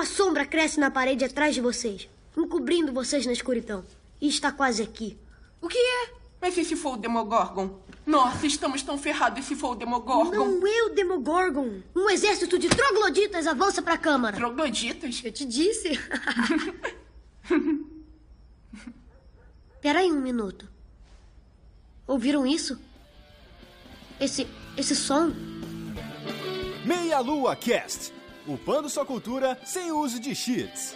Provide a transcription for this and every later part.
Uma sombra cresce na parede atrás de vocês, encobrindo vocês na escuridão. E está quase aqui. O que é? Mas e se for o Demogorgon? Nossa, estamos tão ferrados se for o Demogorgon. Não é o Demogorgon. Um exército de trogloditas avança para a Câmara. Trogloditas? Eu te disse. Peraí um minuto. Ouviram isso? Esse. esse som? Meia Lua Cast upando sua cultura sem uso de cheats.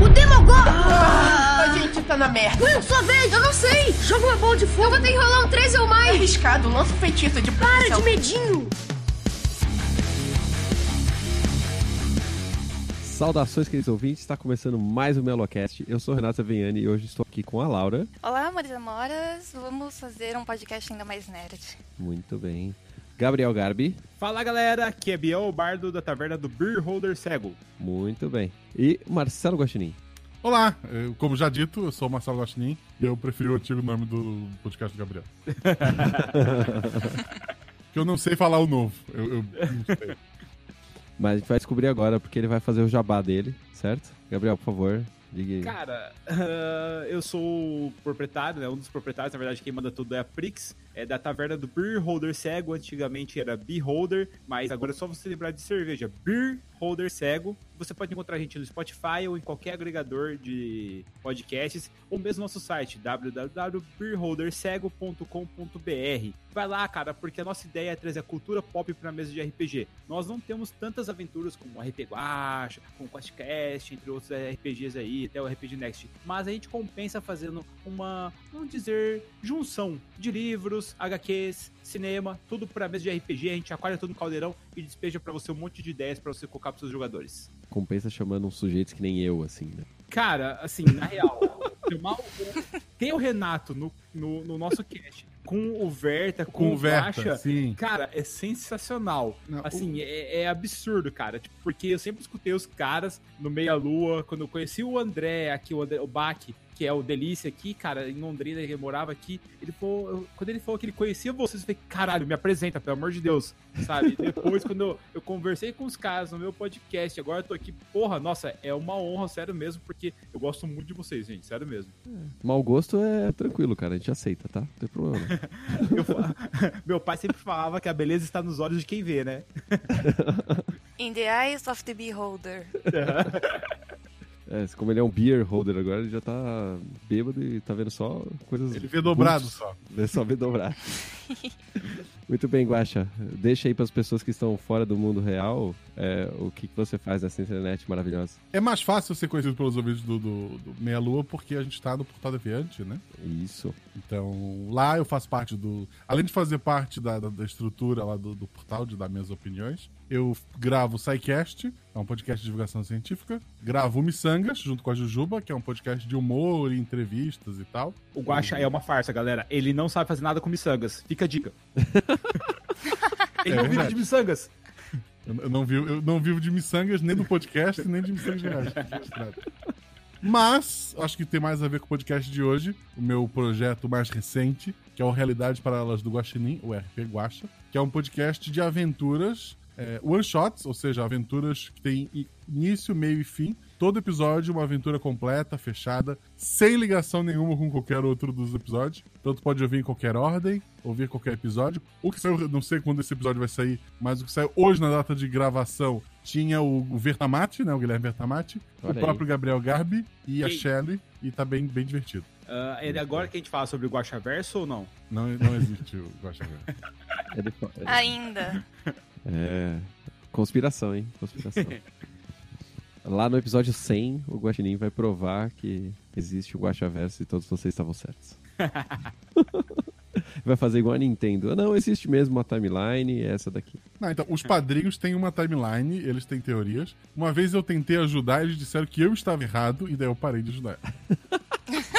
O Demogorgon! Ah, a gente tá na merda. Will, sua vez! Eu não sei! Joga uma bola de fogo! Eu vou ter que rolar um 13 ou mais! Arriscado, lança um feitiço de Para de medinho! Saudações, queridos ouvintes. Está começando mais um Melocast. Eu sou Renata Venhani e hoje estou aqui com a Laura. Olá, amores e amoras. Vamos fazer um podcast ainda mais nerd. Muito bem. Gabriel Garbi. Fala galera, aqui é Biel, o bardo da taverna do Beer Holder Cego. Muito bem. E Marcelo Guaxinim. Olá, eu, como já dito, eu sou o Marcelo Guaxinim e eu preferi o antigo nome do podcast do Gabriel. que eu não sei falar o novo. Eu, eu não sei. Mas a gente vai descobrir agora porque ele vai fazer o jabá dele, certo? Gabriel, por favor, diga aí. Cara, ah, eu sou o proprietário, né? Um dos proprietários, na verdade, quem manda tudo é a Prix, é da taverna do Beer Holder Cego. Antigamente era Beholder, mas agora é só você lembrar de cerveja. Beer Holder Cego. Você pode encontrar a gente no Spotify ou em qualquer agregador de podcasts, ou mesmo no nosso site www.beerholdercego.com.br. Vai lá, cara, porque a nossa ideia é trazer a cultura pop para mesa de RPG. Nós não temos tantas aventuras como RP Guacha, como o QuestCast, entre outros RPGs aí, até o RPG Next, mas a gente compensa fazendo uma, vamos dizer, junção de livros, HQs, cinema, tudo para mesa de RPG. A gente aquarela tudo no caldeirão e despeja para você um monte de ideias para você colocar para seus jogadores. Compensa chamando uns sujeitos que nem eu, assim, né? Cara, assim, na real, chamar o- tem o Renato no, no, no nosso cast com o Verta, com, Com o o Verta, sim. Cara, é sensacional. Não, assim, é, é absurdo, cara. Tipo, porque eu sempre escutei os caras no Meia Lua, quando eu conheci o André aqui, o, André, o Bach, que é o Delícia aqui, cara, em Londrina, ele morava aqui. Ele falou, eu- quando ele falou que ele conhecia vocês, eu falei, caralho, me apresenta, pelo amor de Deus, sabe? Depois, quando eu, eu conversei com os caras no meu podcast, agora eu tô aqui, porra, nossa, é uma honra, sério mesmo, porque eu gosto muito de vocês, gente, sério mesmo. Mau gosto é tranquilo, cara. A gente aceita, tá? Não tem problema. não. Eu fa- meu pai sempre falava que a beleza está nos olhos de quem vê, né? In the eyes of the beholder. É, como ele é um beer holder agora, ele já tá bêbado e tá vendo só coisas. Ele vê dobrado só. Vê só vê dobrado. Muito bem, Guaxa. Deixa aí para as pessoas que estão fora do mundo real é, o que, que você faz nessa internet maravilhosa. É mais fácil ser conhecido pelos ouvintes do, do, do Meia Lua porque a gente tá no Portal Deviante, né? Isso. Então, lá eu faço parte do. Além de fazer parte da, da, da estrutura lá do, do portal, de dar minhas opiniões, eu gravo o SciCast, é um podcast de divulgação científica. Gravo o Missangas, junto com a Jujuba, que é um podcast de humor e entrevistas e tal. O Guaxa é uma farsa, galera. Ele não sabe fazer nada com miçangas. Fica a dica. Ele É não vive de miçangas. Eu, não vivo, eu não vivo de miçangas nem do podcast, nem de miçangas reais. Mas, acho que tem mais a ver com o podcast de hoje, o meu projeto mais recente, que é o Realidades Paralelas do Guaxinim, o RP Guaxa, que é um podcast de aventuras é, one-shots, ou seja, aventuras que têm início, meio e fim. Todo episódio uma aventura completa, fechada, sem ligação nenhuma com qualquer outro dos episódios. Então tu pode ouvir em qualquer ordem, ouvir qualquer episódio. O que saiu, não sei quando esse episódio vai sair, mas o que saiu hoje na data de gravação tinha o, o Vertamati, né? O Guilherme Vertamati, o próprio Gabriel Garbi e a Quem? Shelley, e tá bem, bem divertido. Ah, é agora que a gente fala sobre o Guaxa Verso ou não? Não, não existe o Guaxa Verso. Ele fa- é, Ainda. é, Conspiração, hein? Conspiração. Lá no episódio 100, o Guaxinim vai provar que existe o Guaxaverso e todos vocês estavam certos. vai fazer igual a Nintendo. Não, existe mesmo uma timeline, é essa daqui. Não, então, os padrinhos têm uma timeline, eles têm teorias. Uma vez eu tentei ajudar, eles disseram que eu estava errado, e daí eu parei de ajudar.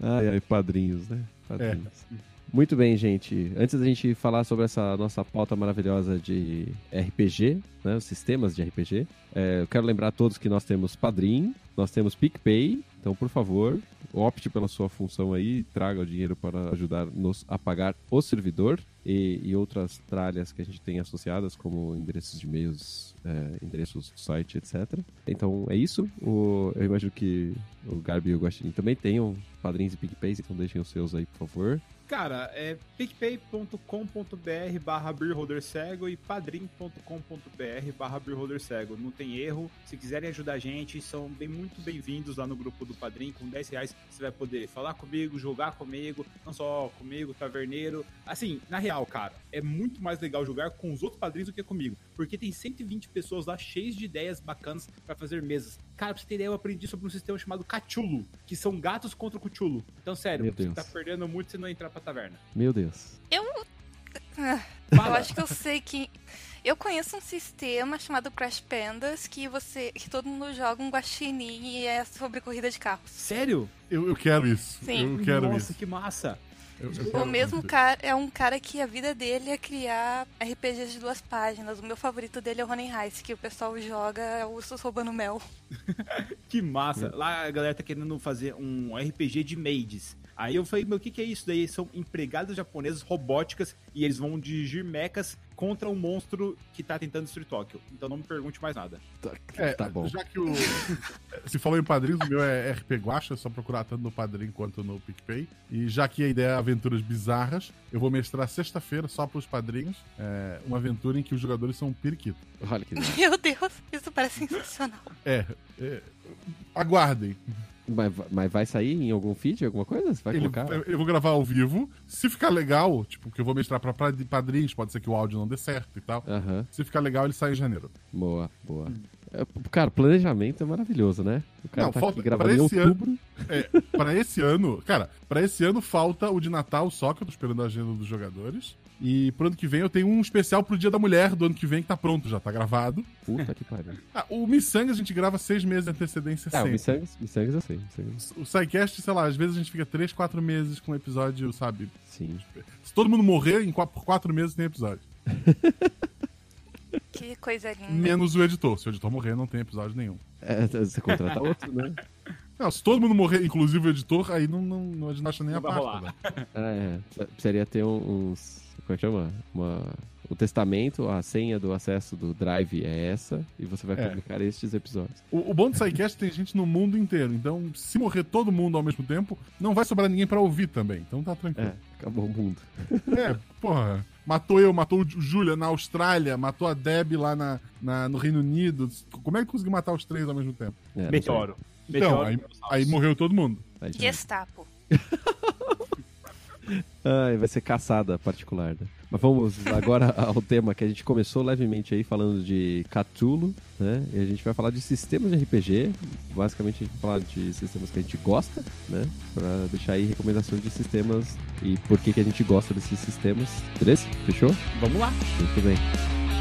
Ai, ai, padrinhos, né? Padrinhos. Muito bem, gente. Antes da gente falar sobre essa nossa pauta maravilhosa de RPG, né, os sistemas de RPG, é, eu quero lembrar a todos que nós temos Padrim, nós temos PicPay, Então, por favor, opte pela sua função aí, traga o dinheiro para ajudar nos a pagar o servidor e, e outras tralhas que a gente tem associadas, como endereços de e-mails, é, endereços do site, etc. Então é isso. O, eu imagino que o Garbi e o Guaxinim também tenham padrinhos e PicPays, então deixem os seus aí, por favor. Cara, é picpay.com.br barra cego e padrim.com.br barra cego. Não tem erro. Se quiserem ajudar a gente, são bem, muito bem-vindos lá no grupo do Padrim. Com 10 reais você vai poder falar comigo, jogar comigo, não só comigo, taverneiro. Assim, na real, cara, é muito mais legal jogar com os outros padrinhos do que comigo. Porque tem 120 pessoas lá cheias de ideias bacanas para fazer mesas. Cara, pra você ter ideia, eu aprendi sobre um sistema chamado Cthulhu, que são gatos contra o Cthulhu. Então, sério, Meu você Deus. tá perdendo muito se não entrar pra taverna. Meu Deus. Eu. Ah, Eu acho que eu sei que. Eu conheço um sistema chamado Crash Pandas que você. que todo mundo joga um guaxinim e é sobre corrida de carros. Sério? Eu, eu quero isso. Sim. Eu quero Nossa, isso. que massa. Eu- eu O mesmo cara é um cara que a vida dele é criar RPGs de duas páginas. O meu favorito dele é o Running Heist, que o pessoal joga ursos roubando mel. Que massa. Lá a galera tá querendo fazer um RPG de maids. Aí eu falei, meu, o que, que é isso daí? São empregadas japonesas robóticas e eles vão dirigir mechas contra um monstro que tá tentando destruir Tóquio. Então não me pergunte mais nada. Tá, É, tá bom. Já que o. Se falou em padrinhos, o meu é RP Guacha, é só procurar tanto no Padrim quanto no PicPay. E já que a ideia é aventuras bizarras, eu vou mestrar sexta-feira, só pros padrinhos, é, uma aventura em que os jogadores são um periquito. Olha que. Meu Deus, isso parece sensacional. É, é, aguardem. Mas, mas vai sair em algum feed, alguma coisa? Você vai Ele- colocar? eu, eu vou gravar ao vivo. Se ficar legal, tipo, que eu vou mestrar pra padrinhos, pode ser que o áudio não dê certo e tal. Se ficar legal, ele sai em janeiro. boa, boa. É, Cara, planejamento é maravilhoso, né? O cara Não, tá falta- aqui gravando em outubro. É, pra esse ano, cara, pra esse ano falta o de Natal só, que eu tô esperando a agenda dos jogadores. E pro ano que vem eu tenho um especial pro Dia da Mulher do ano que vem, que tá pronto, já tá gravado. Puta que pariu. Ah, o Missangas a gente grava seis meses de antecedência o sempre. Missangas, Missangas eu sei. Missangas, O SciCast, sei lá, às vezes a gente fica três, quatro meses com um episódio, sabe? sim. Se todo mundo morrer, em quatro, por quatro meses tem episódio. Que coisa linda. Menos o editor. Se o editor morrer, não tem episódio nenhum. É, você contrata outro, né? Não, se todo mundo morrer, inclusive o editor, aí não, não, não, a gente não acha nem Não a parte. né? Ah, é. Precisaria ter um- uns. Como é que chama? Uma, o testamento, a senha do acesso do Drive é essa, e você vai É. publicar estes episódios. O, o bom do SciCast tem gente no mundo inteiro. Então, se morrer todo mundo ao mesmo tempo, não vai sobrar ninguém pra ouvir também. Então tá tranquilo. É, acabou o mundo. É, porra. Matou eu, matou o Júlia na Austrália, matou a Deb lá na, na- no Reino Unido. Como é que conseguiu matar os três ao mesmo tempo? É, Meteoro. Então, Meteoro aí, aí morreu todo mundo. Gestapo. Ai, vai ser caçada particular, né? Mas vamos agora ao tema que a gente começou levemente aí falando de Cthulhu, né? E a gente vai falar de sistemas de RPG. Basicamente a gente vai falar de sistemas que a gente gosta, né? Pra deixar aí recomendações de sistemas e por que, que a gente gosta desses sistemas. Beleza? Fechou? Vamos lá. Muito bem.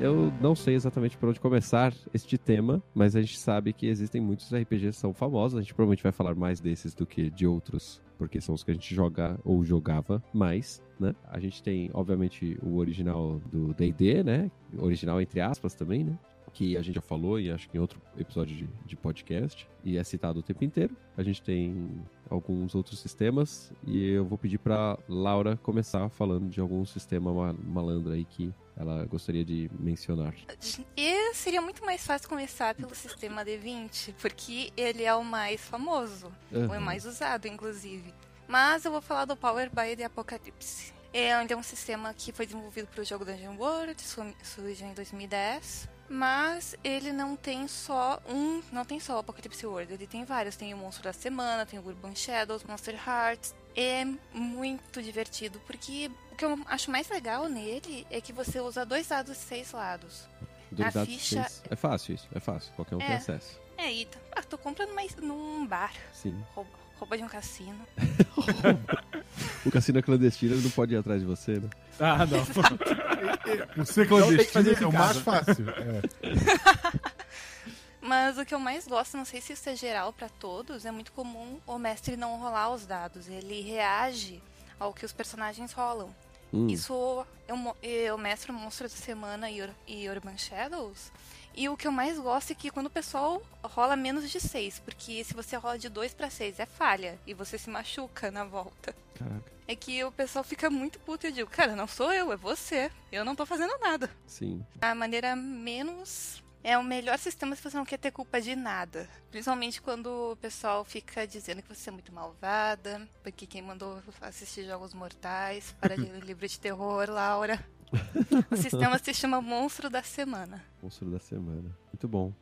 Eu não sei exatamente por onde começar este tema, mas a gente sabe que existem muitos RPGs que são famosos. A gente provavelmente vai falar mais desses do que de outros, porque são os que a gente joga ou jogava mais, né? A gente tem, obviamente, o original do D&D, né? Original entre aspas também, né? Que a gente já falou e acho que em outro episódio de, de podcast e é citado o tempo inteiro. A gente tem alguns outros sistemas e eu vou pedir para Laura começar falando de algum sistema ma- malandro aí que ela gostaria de mencionar. E seria muito mais fácil começar pelo sistema D20, porque ele é o mais famoso, o é Aham. mais usado, inclusive. Mas eu vou falar do Power by the Apocalypse. É, onde é um sistema que foi desenvolvido para o jogo Dungeon World, su- surgiu em 2010. Mas ele não tem só um, não tem só o Apocalypse World, ele tem vários, tem o Monstro da Semana, tem o Urban Shadows, Monster Hearts. É muito divertido, porque o que eu acho mais legal nele é que você usa dois dados e seis lados. Dois A dados ficha- seis. É fácil isso, é fácil. Qualquer um tem É. acesso. É, e ah, tô comprando mais num bar, Sim. rouba- rouba de um cassino. O cassino é clandestino, ele não pode ir atrás de você, né? Ah, não. Por ser clandestino é o mais fácil. É. Mas o que eu mais gosto, não sei se isso é geral pra todos, é muito comum o mestre não rolar os dados. Ele reage ao que os personagens rolam. Hum. Isso eu, mo- eu mestro Monstro da Semana e, Ur- e Urban Shadows. E o que eu mais gosto é que quando o pessoal rola menos de 6, porque se você rola de 2 pra 6 é falha e você se machuca na volta. Caraca, É que o pessoal fica muito puto e eu digo, cara, não sou eu, é você. Eu não tô fazendo nada. sim. A maneira menos. É o melhor sistema se você não quer ter culpa de nada. Principalmente quando o pessoal fica dizendo que você é muito malvada, porque quem mandou assistir Jogos Mortais, para ler livro de terror, Laura. O sistema se chama Monstro da Semana. Monstro da semana. Muito bom.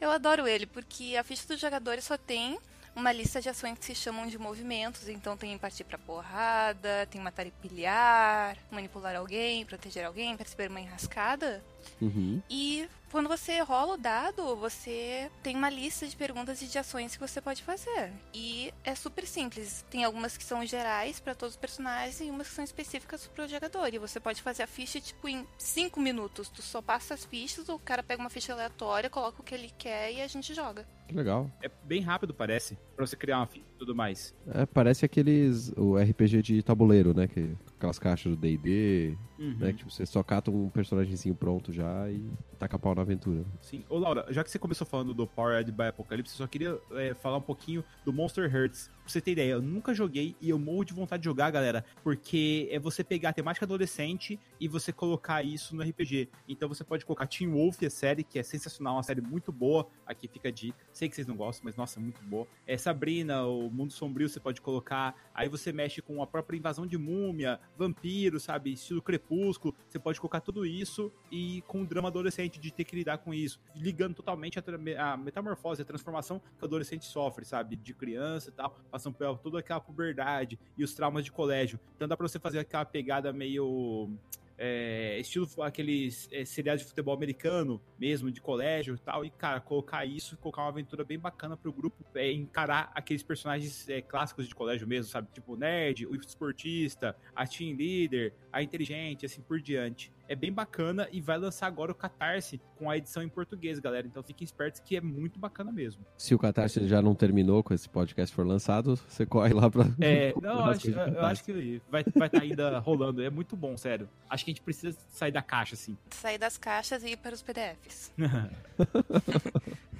Eu adoro ele, porque a ficha dos jogadores só tem uma lista de ações que se chamam de movimentos. Então tem partir pra porrada, tem matar e pilhar, manipular alguém, proteger alguém, perceber uma enrascada. Uhum. E quando você rola o dado, você tem uma lista de perguntas e de ações que você pode fazer. E é super simples. Tem algumas que são gerais para todos os personagens e umas que são específicas pro jogador. E você pode fazer a ficha tipo em 5 minutos. Tu só passa as fichas, o cara pega uma ficha aleatória, coloca o que ele quer e a gente joga. Que legal. É bem rápido, parece, pra você criar uma ficha e tudo mais. É, parece aqueles. O RPG de tabuleiro, né? Que, aquelas caixas do DD, Uhum. né? Que tipo, você só cata um personagemzinho pronto já e taca pau na aventura. Sim. Ô, Laura, já que você começou falando do Powered by Apocalypse, eu só queria é, falar um pouquinho do Monster Hearts. Pra você ter ideia, eu nunca joguei e eu morro de vontade de jogar, galera, porque é você pegar a temática adolescente e você colocar isso no RPG. Então você pode colocar Teen Wolf, a série, que é sensacional, uma série muito boa. Aqui fica dica. Sei que vocês não gostam, mas nossa, é muito boa. É Sabrina, o Mundo Sombrio, você pode colocar. Aí você mexe com a própria invasão de múmia, vampiro, sabe? Estilo crepúsculo. Você pode colocar tudo isso e com o drama adolescente de ter que lidar com isso. Ligando totalmente a, a metamorfose, a transformação que o adolescente sofre, sabe? De criança e tal, passando por toda aquela puberdade e os traumas de colégio. Então dá pra você fazer aquela pegada meio. é, estilo aqueles é, seriados de futebol americano mesmo, de colégio e tal, e cara, colocar isso, colocar uma aventura bem bacana pro grupo, é, encarar aqueles personagens é, clássicos de colégio mesmo, sabe? Tipo o nerd, o esportista, a team leader, a inteligente, assim por diante. É bem bacana e vai lançar agora o Catarse com a edição em português, galera. Então fiquem espertos que é muito bacana mesmo. Se o Catarse já não terminou com esse podcast for lançado, você corre lá pra. É, não, acho, eu acho que vai estar vai tá ainda rolando. É muito bom, sério. Acho que a gente precisa sair da caixa, assim. Sair das caixas e ir para os PDFs.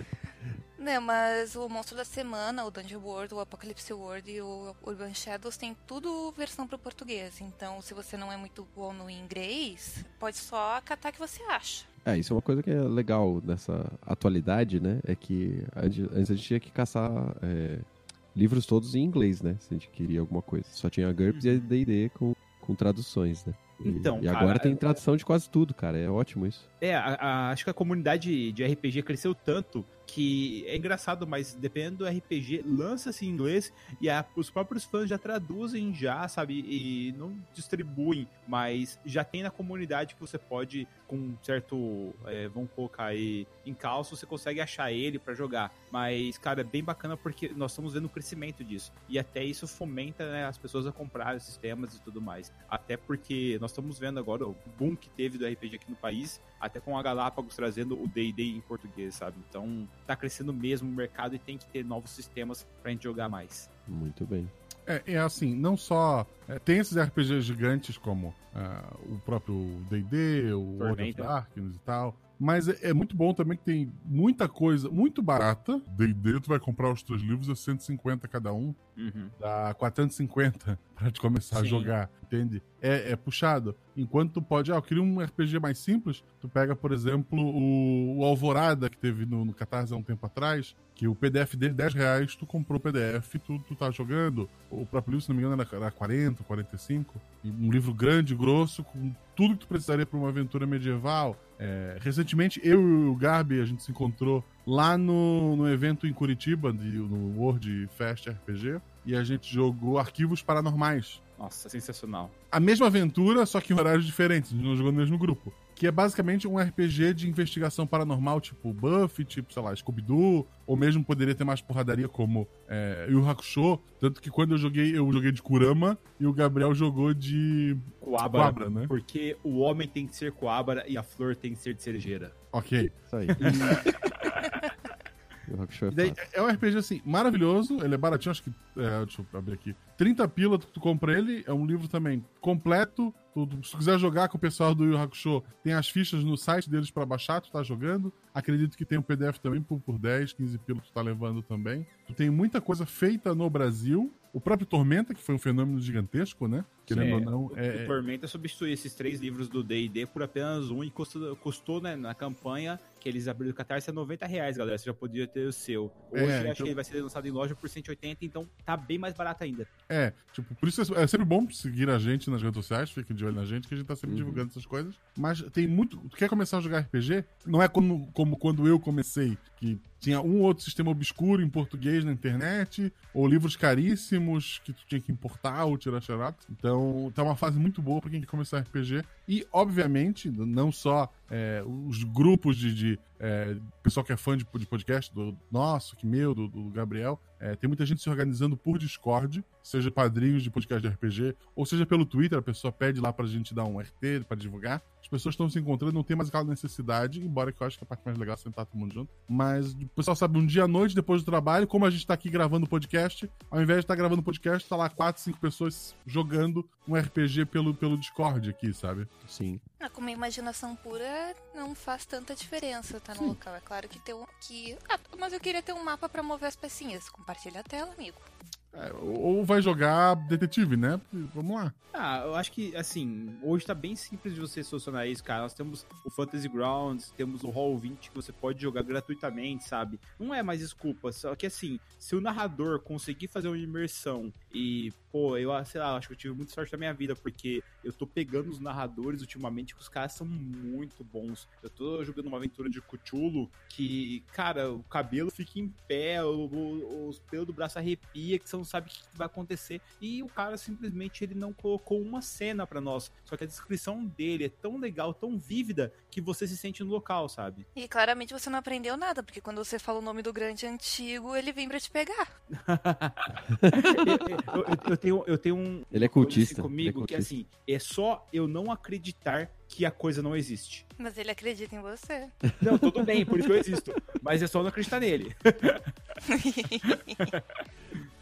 Não, mas o Monstro da Semana, o Dungeon World, o Apocalypse World e o Urban Shadows tem tudo versão para o português. Então, se você não é muito bom no inglês, pode só catar que você acha. É, isso é uma coisa que é legal nessa atualidade, né? É que antes a gente tinha que caçar é, livros todos em inglês, né? Se a gente queria alguma coisa. Só tinha a GURPS e a D&D com, com traduções, né? E- Então, e cara, agora tem é- tradução de quase tudo, cara. É ótimo isso. É, a- a- acho que a comunidade de RPG cresceu tanto que é engraçado, mas dependendo do RPG, lança-se em inglês e a- os próprios fãs já traduzem já, sabe? E não distribuem, mas já tem na comunidade que você pode, com certo, é, vamos colocar aí, encalço, você consegue achar ele pra jogar. Mas, cara, é bem bacana porque nós estamos vendo o crescimento disso. E até isso fomenta né, as pessoas a comprar esses temas e tudo mais. Até porque nós estamos vendo agora o boom que teve do RPG aqui no país, até com a Galápagos trazendo o D&D em português, sabe? Então, tá crescendo mesmo o mercado e tem que ter novos sistemas pra gente jogar mais. Muito bem. É, é assim, não só. é, tem esses RPGs gigantes como ah, o próprio DD, o World of. Darkness e tal. Mas é, é muito bom também que tem muita coisa muito barata. DD, tu vai comprar os teus livros a 150 cada um, Uhum. dá 450 pra te começar a Sim. jogar, entende? É, é puxado. Enquanto tu pode, ah, eu queria um RPG mais simples, tu pega, por exemplo, o, o Alvorada, que teve no, no Catarse há um tempo atrás, que o PDF dele, 10 reais, tu comprou o PDF, tu, tu tá jogando. O próprio livro, se não me engano, era, era 40, 45. E um livro grande, grosso, com tudo que tu precisaria pra uma aventura medieval. É, recentemente, eu e o Garbi, a gente se encontrou lá no, no evento em Curitiba, de, no World Fest RPG, e a gente jogou Arquivos Paranormais. Nossa, sensacional. A mesma aventura, só que em horários diferentes, a gente não jogou no mesmo grupo. Que é basicamente um RPG de investigação paranormal, tipo Buffy, tipo, sei lá, Scooby-Doo, ou mesmo poderia ter mais porradaria como é, Yu Hakusho, tanto que quando eu joguei, eu joguei de Kurama e o Gabriel jogou de Coabra, Coabra, né? Porque o homem tem que ser coabra e a flor tem que ser de cerejeira. Ok. Isso aí. É daí, é um RPG, assim, maravilhoso. Ele é baratinho, acho que. é, deixa eu abrir aqui. 30 pila, tu, tu compra ele. É um livro também completo. Tu, tu- se tu quiser jogar com o pessoal do Yu Hakusho, tem as fichas no site deles pra baixar, tu tá jogando. Acredito que tem um PDF também por, por 10, 15 pila tu tá levando também. Tu tem muita coisa feita no Brasil. O próprio Tormenta, que foi um fenômeno gigantesco, né? Querendo É, ou não. O, É, o Tormenta substitui esses três livros do D&D por apenas um e custou, custou né, na campanha que eles abriram o Catarse a 90 reais, galera. Você já podia ter o seu. Hoje É, acho então- que ele vai ser lançado em loja por 180, então tá bem mais barato ainda. É, tipo, por isso é é sempre bom seguir a gente nas redes sociais, fiquem de olho na gente, que a gente tá sempre Uhum. divulgando essas coisas. Mas tem muito. Tu quer começar a jogar RPG? Não é como, como quando eu comecei, que tinha um ou outro sistema obscuro em português na internet, ou livros caríssimos que tu tinha que importar ou tirar xerox. Então, tá uma fase muito boa pra quem quer começar RPG. E, obviamente, não só é, os grupos de, de é, pessoal que é fã de, de podcast, do nosso, que meu, do, do Gabriel, é, tem muita gente se organizando por Discord, seja padrinhos de podcast de RPG, ou seja pelo Twitter, a pessoa pede lá pra gente dar um RT pra divulgar. As pessoas estão se encontrando, não tem mais aquela necessidade, embora que eu acho que a parte mais legal é sentar todo mundo junto. Mas o pessoal sabe, um dia à noite, depois do trabalho, como a gente tá aqui gravando o podcast, ao invés de estar gravando o podcast, tá lá quatro, cinco pessoas jogando um RPG pelo, pelo Discord aqui, sabe? Sim. Ah, com uma imaginação pura não faz tanta diferença tá no local. É claro que tem um. Que... Ah, mas eu queria ter um mapa pra mover as pecinhas. Compartilha a tela, amigo. É, ou vai jogar detetive, né? Vamos lá. Ah, eu acho que, assim, hoje tá bem simples de você solucionar isso, cara. Nós temos o Fantasy Grounds, temos o Hall 20 que você pode jogar gratuitamente, sabe? Não é mais desculpa, só que assim, se o narrador conseguir fazer uma imersão e, pô, eu, sei lá, acho que eu tive muita sorte na minha vida, porque eu tô pegando os narradores ultimamente, que os caras são muito bons. Eu tô jogando uma aventura de Cthulhu que, cara, o cabelo fica em pé, o- o- os pelos do braço arrepia, que você não sabe o que vai acontecer. E o cara simplesmente ele não colocou uma cena pra nós. Só que a descrição dele é tão legal, tão vívida, que você se sente no local, sabe? E claramente você não aprendeu nada, porque quando você fala o nome do grande antigo, ele vem pra te pegar. eu, eu- eu tenho, eu tenho um. Ele é cultista, assim comigo ele é que assim, é só eu não acreditar que a coisa não existe. Mas ele acredita em você. Não, tudo bem, por isso que eu existo. Mas é só não acreditar nele.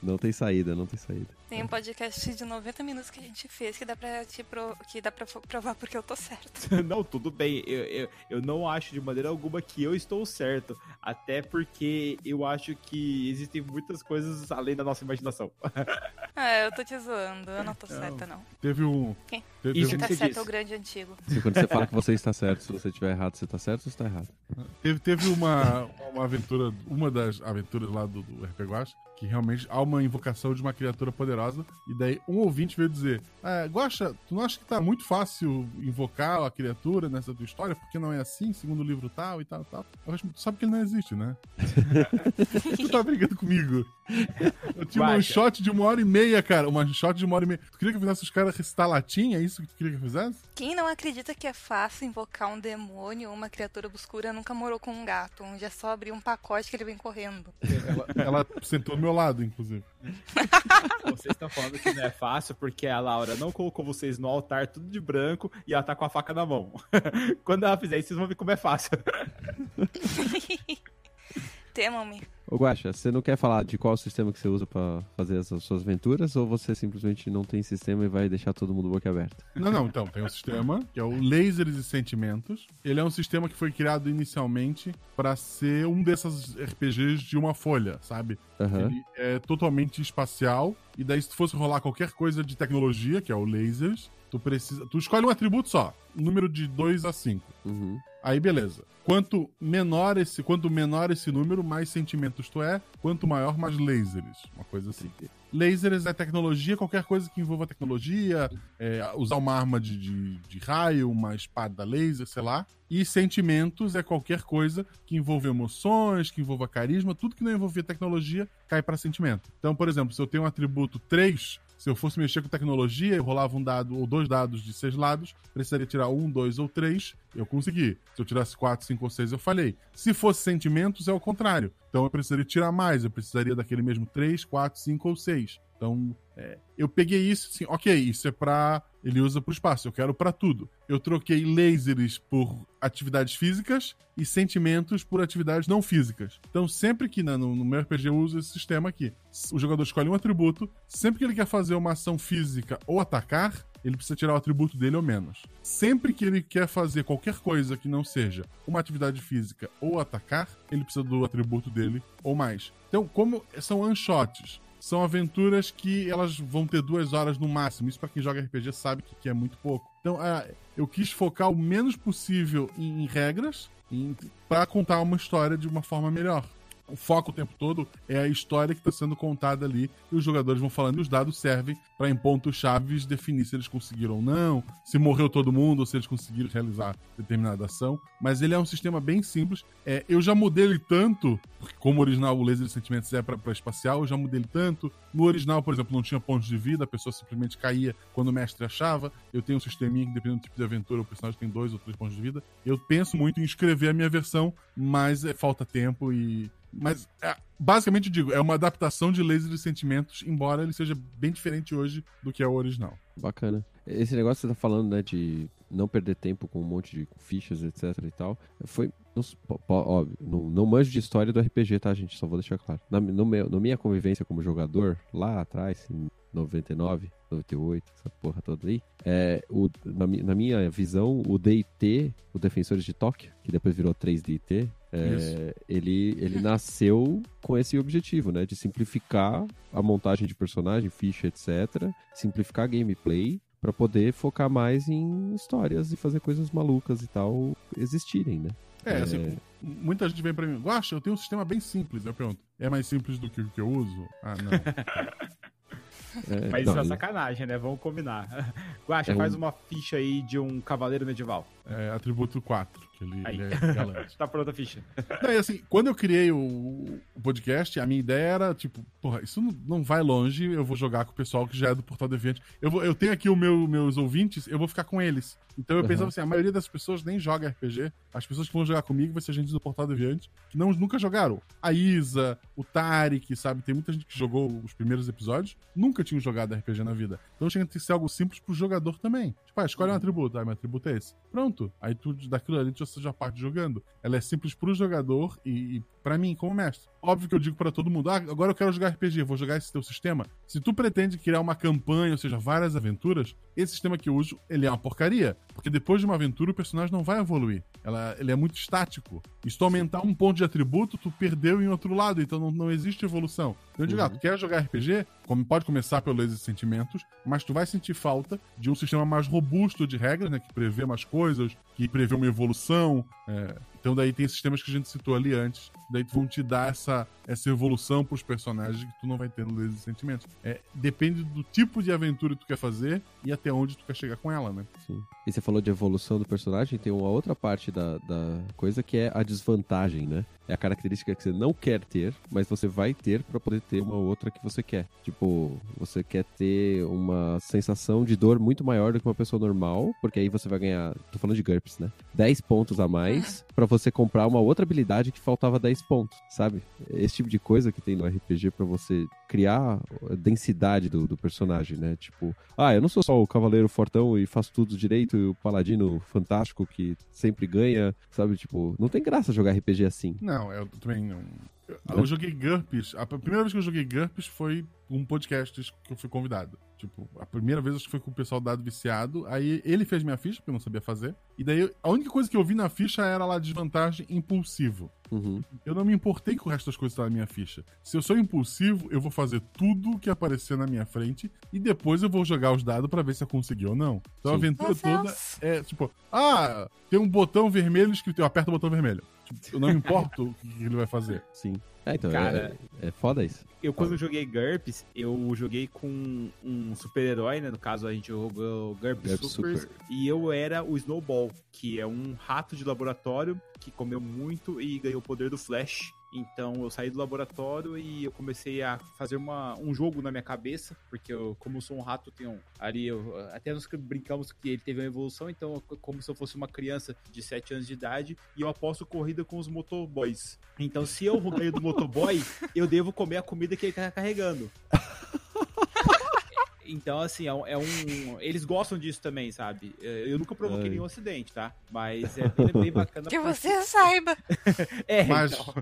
Não tem saída, não tem saída. Tem um podcast de 90 minutos que a gente fez que dá pra, te pro... que dá pra provar porque eu tô certo. Não, tudo bem. Eu, eu, eu não acho de maneira alguma que eu estou certo. Até porque eu acho que existem muitas coisas além da nossa imaginação. Ah, eu tô te zoando. Eu não tô certa, não. Teve um. Quem? Teve, Isso um- Tá certo é o grande antigo. Assim, quando você fala que você está certo, se você estiver errado, você está certo ou você está errado? Teve, teve uma, uma aventura, uma das aventuras lá do, do RP Guacha, que realmente há uma invocação de uma criatura poderosa, e daí um ouvinte veio dizer: Guacha, tu não acha que tá muito fácil invocar a criatura nessa tua história? Porque não é assim, segundo o livro tal e tal e tal? Eu acho, tu sabe que ele não existe, né? tu tá brigando comigo. Eu tinha um shot de uma hora e meia, cara. Uma shot de uma hora e meia. Tu queria que eu fizesse os caras recitar latim? É isso que tu queria que eu fizesse? Quem não acredita que é fácil invocar um demônio ou uma criatura obscura nunca morou com um gato, onde é só abrir um pacote que ele vem correndo. Ela, ela sentou meu lado, inclusive. Vocês estão falando que não é fácil porque a Laura não colocou vocês no altar tudo de branco e ela tá com a faca na mão. Quando ela fizer isso, vocês vão ver como é fácil. Temam-me. Ô Guaxa, você não quer falar de qual sistema que você usa pra fazer essas suas aventuras ou você simplesmente não tem sistema e vai deixar todo mundo boca aberta? Não, não, então, tem um sistema que é o Lasers e Sentimentos. Ele é um sistema que foi criado inicialmente para ser um desses RPGs de uma folha, sabe? Aham. Ele é totalmente espacial. E daí, se tu fosse rolar qualquer coisa de tecnologia, que é o Lasers, tu precisa. Tu escolhe um atributo só, um número de 2 a 5. Uhum. Aí beleza. Quanto menor esse, quanto menor esse número, mais sentimentos tu é, quanto maior, mais lasers. Uma coisa assim. Lasers é tecnologia, qualquer coisa que envolva tecnologia, é, usar uma arma de, de, de raio, uma espada laser, sei lá. E sentimentos é qualquer coisa que envolva emoções, que envolva carisma, tudo que não envolver tecnologia cai para sentimento. Então, por exemplo, se eu tenho um atributo 3, Se eu fosse mexer com tecnologia, eu rolava um dado ou dois dados de seis lados, precisaria tirar um, dois ou três, eu consegui. Se eu tirasse quatro, cinco ou seis, eu falhei. Se fosse sentimentos, é o contrário. Então eu precisaria tirar mais, eu precisaria daquele mesmo três, quatro, cinco ou seis. Então, é, eu peguei isso assim, ok, isso é pra. Ele usa pro espaço, eu quero para tudo. Eu troquei lasers por atividades físicas e sentimentos por atividades não físicas. Então, sempre que no, no meu RPG eu uso esse sistema aqui, o jogador escolhe um atributo, sempre que ele quer fazer uma ação física ou atacar, ele precisa tirar o atributo dele ou menos. Sempre que ele quer fazer qualquer coisa que não seja uma atividade física ou atacar, ele precisa do atributo dele ou mais. Então, como são one-shots, são aventuras que elas vão ter duas horas no máximo. Isso para quem joga RPG sabe que, que é muito pouco. Então, uh, eu quis focar o menos possível em, em regras para contar uma história de uma forma melhor o foco o tempo todo é a história que está sendo contada ali e os jogadores vão falando e os dados servem para em pontos chaves definir se eles conseguiram ou não, se morreu todo mundo ou se eles conseguiram realizar determinada ação. Mas ele é um sistema bem simples. É, eu já mudei ele tanto, porque como original o laser de sentimentos é para espacial, eu já mudei ele tanto. No original, por exemplo, não tinha pontos de vida, a pessoa simplesmente caía quando o mestre achava. Eu tenho um sisteminha que, dependendo do tipo de aventura, o personagem tem dois ou três pontos de vida. Eu penso muito em escrever a minha versão, mas é, falta tempo e mas, é, basicamente, digo, é uma adaptação de Laser de Sentimentos, embora ele seja bem diferente hoje do que é o original. Bacana. Esse negócio que você tá falando, né, de não perder tempo com um monte de fichas, etc e tal, foi... Óbvio, não, não manjo de história do RPG, tá, gente? Só vou deixar claro. Na, no meu, na minha convivência como jogador, lá atrás, em 99, 98, essa porra toda aí. É, o, na, na minha visão, o DT, o Defensores de Tóquio, que depois virou 3DT, é, ele, ele nasceu com esse objetivo, né? De simplificar a montagem de personagem, ficha, etc. Simplificar a gameplay para poder focar mais em histórias e fazer coisas malucas e tal existirem, né? É, é... assim, muita gente vem pra mim, Guaxa, eu tenho um sistema bem simples. Eu pergunto, é mais simples do que o que eu uso? Ah, não. É, Mas não, isso é sacanagem, né? Vamos combinar. Guaxa, é faz um... uma ficha aí de um cavaleiro medieval. É, atributo 4 ele, ele é galante. tá pronta a ficha. Não, assim, quando eu criei o, o, podcast, a minha ideia era, tipo, porra, isso não, não, vai longe, eu vou jogar com o pessoal que já é do Portal Deviante. Eu, vou, eu tenho aqui os meu, meus ouvintes, eu vou ficar com eles. Então eu uhum. pensava assim, a maioria das pessoas nem joga RPG. As pessoas que vão jogar comigo vai ser gente do Portal Deviante, que não, nunca jogaram. A Isa, o Tarek, sabe? Tem muita gente que jogou os primeiros episódios, nunca tinham jogado RPG na vida. Então tinha que ser algo simples pro jogador também. Tipo, ah, escolhe um atributo. Ah, meu atributo é esse. Pronto. Aí tu, daquilo ali, tu já parte jogando. Ela é simples pro jogador e, e para mim, como mestre. Óbvio que eu digo para todo mundo: ah, agora eu quero jogar RPG, vou jogar esse teu sistema. Se tu pretende criar uma campanha, ou seja, várias aventuras, esse sistema que eu uso, ele é uma porcaria. Porque depois de uma aventura, o personagem não vai evoluir. Ela, ele é muito estático. E se tu aumentar um ponto de atributo, tu perdeu em outro lado, então não, não existe evolução. Então eu digo, uhum. ah, tu quer jogar RPG? Como pode começar pelo laser sentimentos, mas tu vai sentir falta de um sistema mais robusto de regras, né? Que prevê mais coisas, que prevê uma evolução. É, então daí tem sistemas que a gente citou ali antes, daí vão te dar essa, essa evolução pros personagens que tu não vai ter no Sentimentos. É, depende do tipo de aventura que tu quer fazer e até onde tu quer chegar com ela, né? Sim. E você falou de evolução do personagem, tem uma outra parte da, da coisa que é a desvantagem, né? É a característica que você não quer ter, mas você vai ter para poder ter uma outra que você quer. Tipo, você quer ter uma sensação de dor muito maior do que uma pessoa normal, porque aí você vai ganhar, tô falando de GURPS, né? 10 pontos a mais para você comprar uma outra habilidade que faltava 10 pontos, sabe? Esse tipo de coisa que tem no RPG para você criar a densidade do, do, personagem, né? Tipo, ah, eu não sou só o cavaleiro fortão e faço tudo direito e o paladino fantástico que sempre ganha, sabe? Tipo, não tem graça jogar RPG assim. Não, eu também não. Eu, eu joguei GURPS. A primeira vez que eu joguei GURPS foi um podcast que eu fui convidado. Tipo, a primeira vez acho que foi com o pessoal do Dado Viciado. Aí ele fez minha ficha, porque eu não sabia fazer. E daí a única coisa que eu vi na ficha era lá desvantagem impulsivo. Uhum. Eu não me importei com o resto das coisas que tá na minha ficha. Se eu sou impulsivo, eu vou fazer tudo que aparecer na minha frente e depois eu vou jogar os dados para ver se eu consegui ou não. Então Sim. a aventura toda é tipo, ah, tem um botão vermelho escrito, eu aperto o botão vermelho. Eu não importo o que ele vai fazer. Sim. É, então, Cara, é, é foda isso. Eu, quando joguei GURPS, eu joguei com um super-herói, né? No caso, a gente jogou GURPS, GURPS Super, Super, E eu era o Snowball, que é um rato de laboratório que comeu muito e ganhou o poder do Flash. Então eu saí do laboratório e eu comecei a fazer uma, um jogo na minha cabeça, porque eu, como eu sou um rato, tenho ali, eu, até nós brincamos que ele teve uma evolução, então como se eu fosse uma criança de 7 anos de idade, e eu aposto corrida com os motoboys. Então se eu ganho do motoboy, eu devo comer a comida que ele tá carregando. Então, assim, é um, é um, Eles gostam disso também, sabe? É, eu nunca provoquei Ai. nenhum acidente, tá? Mas é bem, bem bacana. que porque... você saiba. é, Mas então.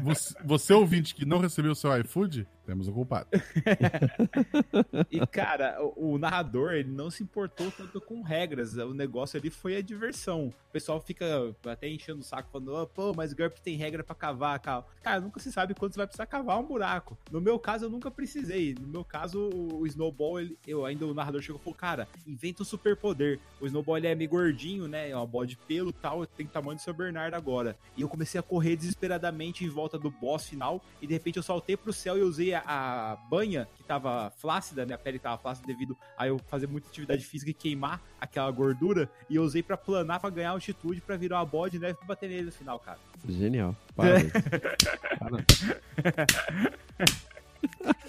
você, você ouvinte que não recebeu o seu iFood, temos o culpado. e, cara, o, o, narrador, ele não se importou tanto com regras. O negócio ali foi a diversão. O pessoal fica até enchendo o saco, falando, oh, pô, mas GURP tem regra para cavar, Cara, nunca se sabe quando você vai precisar cavar um buraco. No meu caso, eu nunca precisei. No meu caso, o Snowball, ele, eu ainda o narrador chegou e falou, cara, inventa um superpoder. O Snowball, ele é meio gordinho, né? É uma bola de pelo tal, tem tamanho do seu Bernardo agora. E eu comecei a correr desesperadamente em volta do boss final, e de repente eu saltei pro céu e usei a, a banha, que tava flácida, minha pele tava flácida devido a eu fazer muita atividade física e queimar aquela gordura, e eu usei para planar, para ganhar altitude, para virar uma bode neve e bater nele no final, cara. Genial. Parabéns.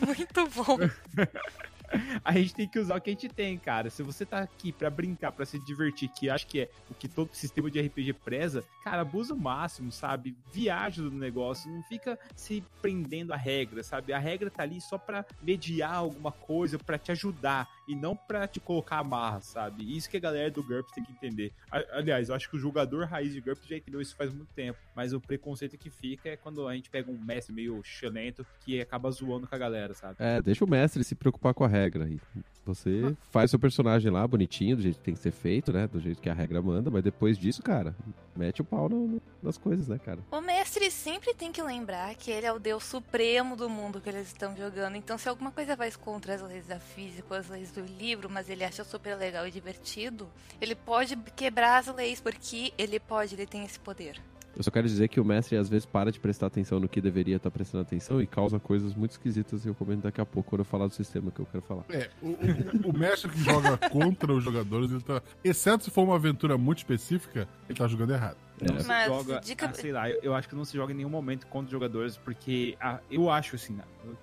Muito bom. a gente tem que usar o que a gente tem, cara. Se você tá aqui para brincar, para se divertir, que acho que é o que todo sistema de RPG preza, cara, abusa o máximo, sabe? Viaja do negócio, não fica se prendendo a regra, sabe? A regra tá ali só para mediar alguma coisa, para te ajudar e não para te colocar amarra, sabe? Isso que a galera do GURPS tem que entender. Aliás, eu acho que o jogador raiz de GURPS já entendeu isso faz muito tempo, mas o preconceito que fica é quando a gente pega um mestre meio chalento que acaba zoando com a galera, sabe? É, deixa o mestre se preocupar com a regra aí. Você faz seu personagem lá bonitinho, do jeito que tem que ser feito, né? Do jeito que a regra manda, mas depois disso, cara, mete o pau no, no, nas coisas, né, cara? O mestre sempre tem que lembrar que ele é o deus supremo do mundo que eles estão jogando. Então, se alguma coisa vai contra as leis da física, as leis do livro, mas ele acha super legal e divertido, ele pode quebrar as leis, porque ele pode, ele tem esse poder. Eu só quero dizer que o mestre às vezes para de prestar atenção no que deveria estar prestando atenção e causa coisas muito esquisitas e eu comento daqui a pouco quando eu falar do sistema que eu quero falar. É, o, o, o mestre que joga contra os jogadores, ele tá. Exceto se for uma aventura muito específica, ele tá jogando errado. Não é. se Mas, joga, dica... ah, sei lá, eu, eu, acho que não se joga em nenhum momento contra jogadores, porque ah, eu acho assim,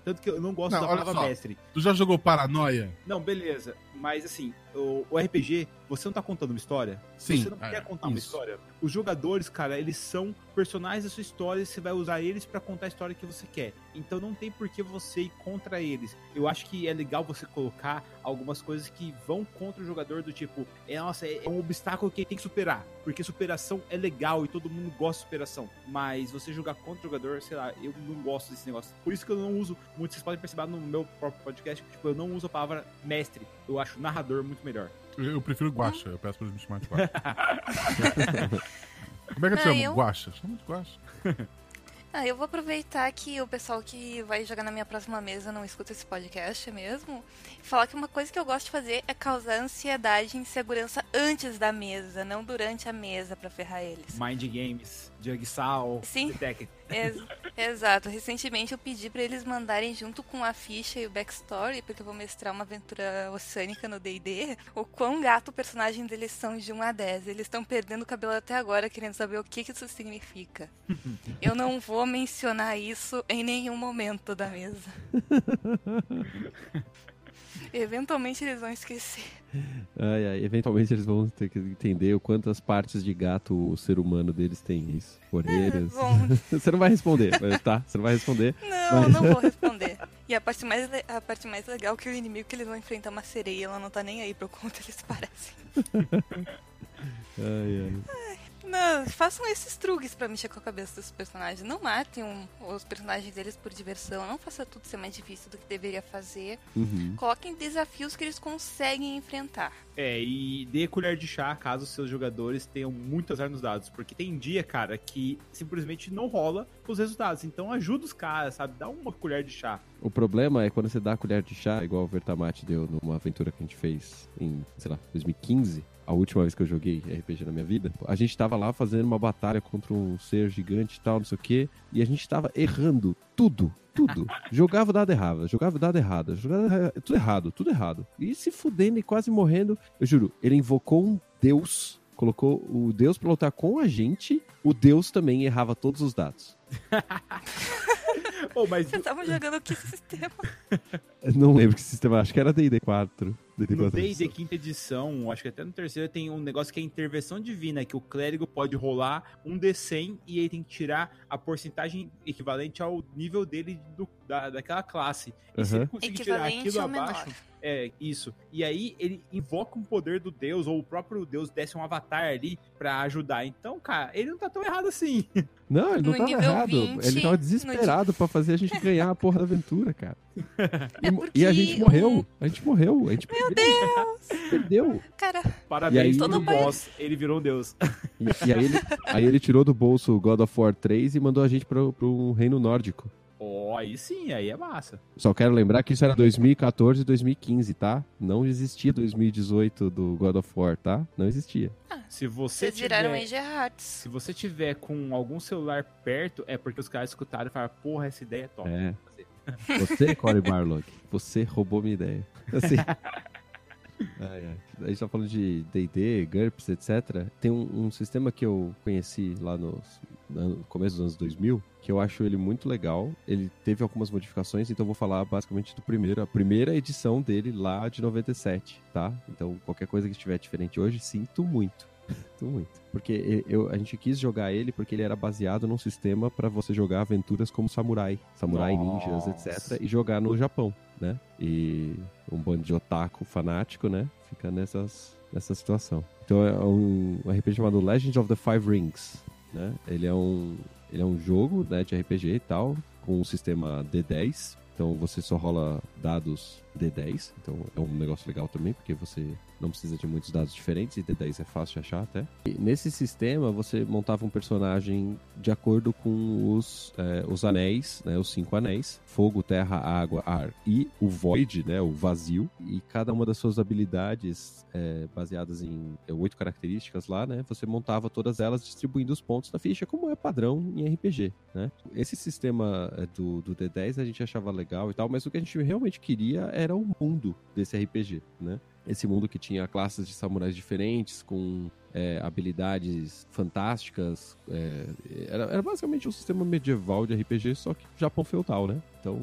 tanto que eu não gosto não, da palavra mestre. Tu já jogou Paranoia? Não, beleza, mas assim, o, o RPG, você não tá contando uma história? Sim. Você não é, quer contar isso. uma história? Os jogadores, cara, eles são personagens da sua história e você vai usar eles para contar a história que você quer. Então não tem por que você ir contra eles. Eu acho que é legal você colocar algumas coisas que vão contra o jogador do tipo, é, nossa, é um obstáculo que ele tem que superar, porque superação é legal e todo mundo gosta de superação. Mas você jogar contra o jogador, sei lá, eu não gosto desse negócio. Por isso que eu não uso muito, vocês podem perceber no meu próprio podcast, tipo, eu não uso a palavra mestre. Eu acho narrador muito melhor. Eu, eu prefiro guacha, eu peço pra eles me chamarem de guacha. Como é que eu te chamo? Eu... Guacha? Chama de guacha. Ah, eu vou aproveitar que o pessoal que vai jogar na minha próxima mesa não escuta esse podcast mesmo. E falar que uma coisa que eu gosto de fazer é causar ansiedade e insegurança antes da mesa, não durante a mesa para ferrar eles. Mind Games, Jugsal, Sim. Detective. Ex exato. Recentemente eu pedi para eles mandarem junto com a ficha e o backstory, porque eu vou mestrar uma aventura oceânica no D&D, o quão gato o personagem deles são de 1 a 10. Eles estão perdendo o cabelo até agora, querendo saber o que, que isso significa. eu não vou mencionar isso em nenhum momento da mesa. Eventualmente eles vão esquecer. Ai, ai, eventualmente eles vão ter que entender o quantas partes de gato o ser humano deles tem isso. Orelhas. É, Você não vai responder, tá? Você não vai responder. Não, mas... não vou responder. E a parte, mais, a parte mais legal é que o inimigo que eles vão enfrentar é uma sereia, ela não tá nem aí pro quanto eles parecem. ai, ai. ai. Não, façam esses truques para mexer com a cabeça dos personagens. Não matem um, os personagens deles por diversão. Não faça tudo ser mais difícil do que deveria fazer. Uhum. Coloquem desafios que eles conseguem enfrentar. É, e dê colher de chá caso os seus jogadores tenham muito azar nos dados. Porque tem dia, cara, que simplesmente não rola os resultados. Então ajuda os caras, sabe? Dá uma colher de chá. O problema é quando você dá a colher de chá, igual o Vertamate deu numa aventura que a gente fez em, sei lá, 2015 a última vez que eu joguei RPG na minha vida, a gente tava lá fazendo uma batalha contra um ser gigante e tal, não sei o quê, e a gente tava errando tudo, tudo. jogava o dado errado, jogava o dado errado, jogava tudo errado, tudo errado. E se fudendo e quase morrendo, eu juro, ele invocou um deus colocou o Deus pra lutar com a gente, o Deus também errava todos os dados. Oh, mas Você tava jogando que sistema? Não lembro que sistema, acho que era D&D 4. D&D no 4 D&D quinta edição, acho que até no terceiro, tem um negócio que é intervenção divina, que o clérigo pode rolar um D100 e ele tem que tirar a porcentagem equivalente ao nível dele do, da, daquela classe. E se Uhum. ele conseguir tirar aquilo abaixo... menor. É, isso. E aí ele invoca um poder do deus, ou o próprio deus desce um avatar ali pra ajudar. Então, cara, ele não tá tão errado assim. Não, ele não No tava errado. 20, ele tava no desesperado pra fazer a gente ganhar a porra da aventura, cara. E, É e a gente o- morreu. A gente morreu. A gente Meu Deus! perdeu. Cara, Parabéns aí- Todo pai- boss, ele virou um deus. E, e aí, ele, aí ele tirou do bolso o God of War 3 e mandou a gente pro, pro reino nórdico. Ó, aí sim, aí é massa. Só quero lembrar que isso era 2014 e 2015, tá? Não existia 2018 do God of War, tá? Não existia. Se você vocês viraram tiver... Age Hearts. Se você tiver com algum celular perto, é porque os caras escutaram e falaram, porra, essa ideia é top. É. Você, Corey Barlog, você roubou minha ideia. Assim. Ai, ai. A gente tá falando de D&D, GURPS, etc. Tem um, um sistema que eu conheci lá nos- no começo dos anos 2000, que eu acho ele muito legal. Ele teve algumas modificações, então eu vou falar basicamente do primeiro, a primeira edição dele lá de 97, tá? Então qualquer coisa que estiver diferente hoje, sinto muito. Muito. Porque eu, a gente quis jogar ele porque ele era baseado num sistema pra você jogar aventuras como samurai, samurai ninjas, Nossa. etc. E jogar no Japão, né? E um bando de otaku fanático, né? Fica nessas, nessa situação. Então é um, um RPG chamado Legend of the Five Rings, né? Ele é um, ele é um jogo né, de RPG e tal, com um sistema D10. Então você só rola dados D10. Então é um negócio legal também, porque você não precisa de muitos dados diferentes e D10 é fácil de achar até. E nesse sistema você montava um personagem de acordo com os, é, os anéis, né, os cinco anéis: fogo, terra, água, ar e o void, né, o vazio. E cada uma das suas habilidades, é, baseadas em é, oito características lá, né, você montava todas elas distribuindo os pontos da ficha, como é padrão em RPG. Né? Esse sistema é, do, do D10 a gente achava legal e tal, mas o que a gente realmente queria era o mundo desse RPG, né? Esse mundo que tinha classes de samurais diferentes, com é, habilidades fantásticas. é, era, era basicamente um sistema medieval de RPG, só que Japão feudal, né? Então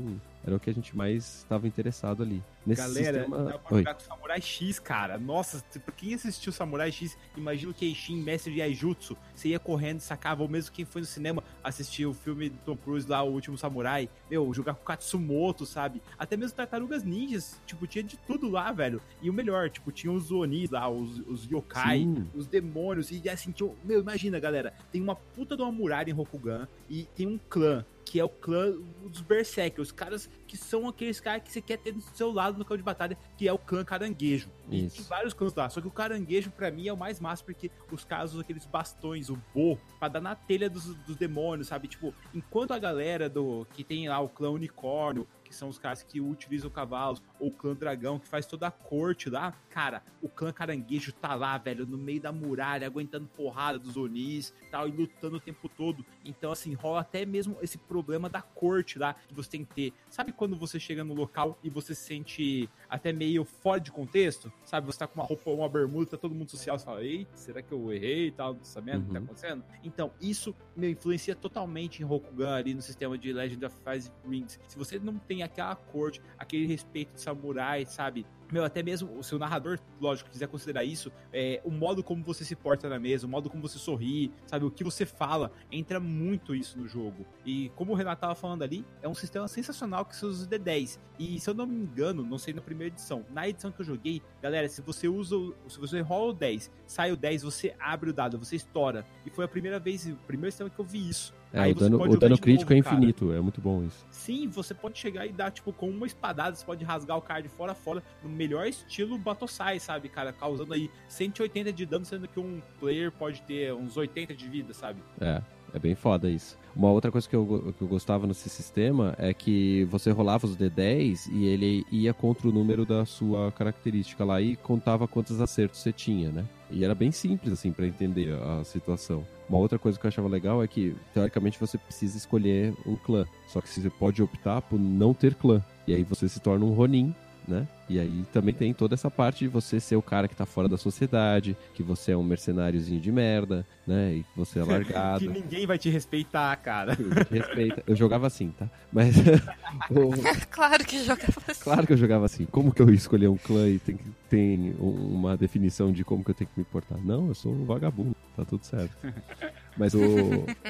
era o que a gente mais estava interessado ali. Nesse Galera, sistema... dá pra jogar com Samurai X, cara. Nossa, pra quem assistiu Samurai X, imagina o Keishin, mestre de Aijutsu. Você ia correndo, sacava, ou mesmo quem foi no cinema assistir o filme do Tom Cruise lá, O Último Samurai. Meu, jogar com Katsumoto, sabe? Até mesmo Tartarugas Ninjas, tipo, tinha de tudo lá, velho. E o melhor, tipo, tinha os Onis lá, os, os yokai, Sim. os demônios. E assim, tinha, meu, imagina, galera, tem uma puta de uma muralha em Rokugan e tem um clã que é o clã dos Berserker, os caras que são aqueles caras que você quer ter do seu lado no campo de batalha, que é o clã caranguejo. E Isso. tem vários clãs lá, só que o caranguejo pra mim é o mais massa, porque os caras usam aqueles bastões, o bo, pra dar na telha dos, dos demônios, sabe? Tipo, enquanto a galera do que tem lá o clã unicórnio, que são os caras que utilizam cavalos, ou o clã dragão, que faz toda a corte lá, cara, o clã caranguejo tá lá, velho, no meio da muralha, aguentando porrada dos Onis tal, e lutando o tempo todo. Então, assim, rola até mesmo esse problema da corte lá que você tem que ter. Sabe quando você chega no local e você se sente até meio fora de contexto? Sabe, você tá com uma roupa, uma bermuda, tá todo mundo social, você fala, ei, será que eu errei e tal, sabendo o que tá Uhum. acontecendo? Então, isso meu, influencia totalmente em Rokugan ali no sistema de Legend of Five Rings. Se você não tem aquela corte, aquele respeito de samurai, sabe? Meu, até mesmo o narrador, lógico, quiser considerar isso, é, o modo como você se porta na mesa, o modo como você sorri, sabe? O que você fala, entra muito isso no jogo. E como o Renato tava falando ali, é um sistema sensacional que você usa o D10. E se eu não me engano, não sei na primeira edição, na edição que eu joguei, galera, se você usa, se você rola o 10, sai o 10, você abre o dado, você estoura. E foi a primeira vez, o primeiro sistema que eu vi isso. É, o dano, o dano crítico novo, é cara. infinito, é muito bom isso. Sim, você pode chegar e dar, tipo, com uma espadada, você pode rasgar o cara de fora a fora, no melhor estilo Batosai, sabe, cara? Causando aí 180 de dano, sendo que um player pode ter uns 80 de vida, sabe? É, é bem foda isso. Uma outra coisa que eu, que eu gostava nesse sistema é que você rolava os D10 e ele ia contra o número da sua característica lá e contava quantos acertos você tinha, né? E era bem simples, assim, pra entender a situação. Uma outra coisa que eu achava legal é que, teoricamente, você precisa escolher um clã. Só que você pode optar por não ter clã. E aí você se torna um Ronin, né? E aí também tem toda essa parte de você ser o cara que tá fora da sociedade, que você é um mercenáriozinho de merda, né? E que você é largado. que ninguém vai te respeitar, cara. Te respeita. Eu jogava assim, tá? Mas. claro que jogava assim. Claro que eu jogava assim. Como que eu ia escolher um clã e tem que tem um- uma definição de como que eu tenho que me portar? Não, eu sou um vagabundo, tá tudo certo. Mas o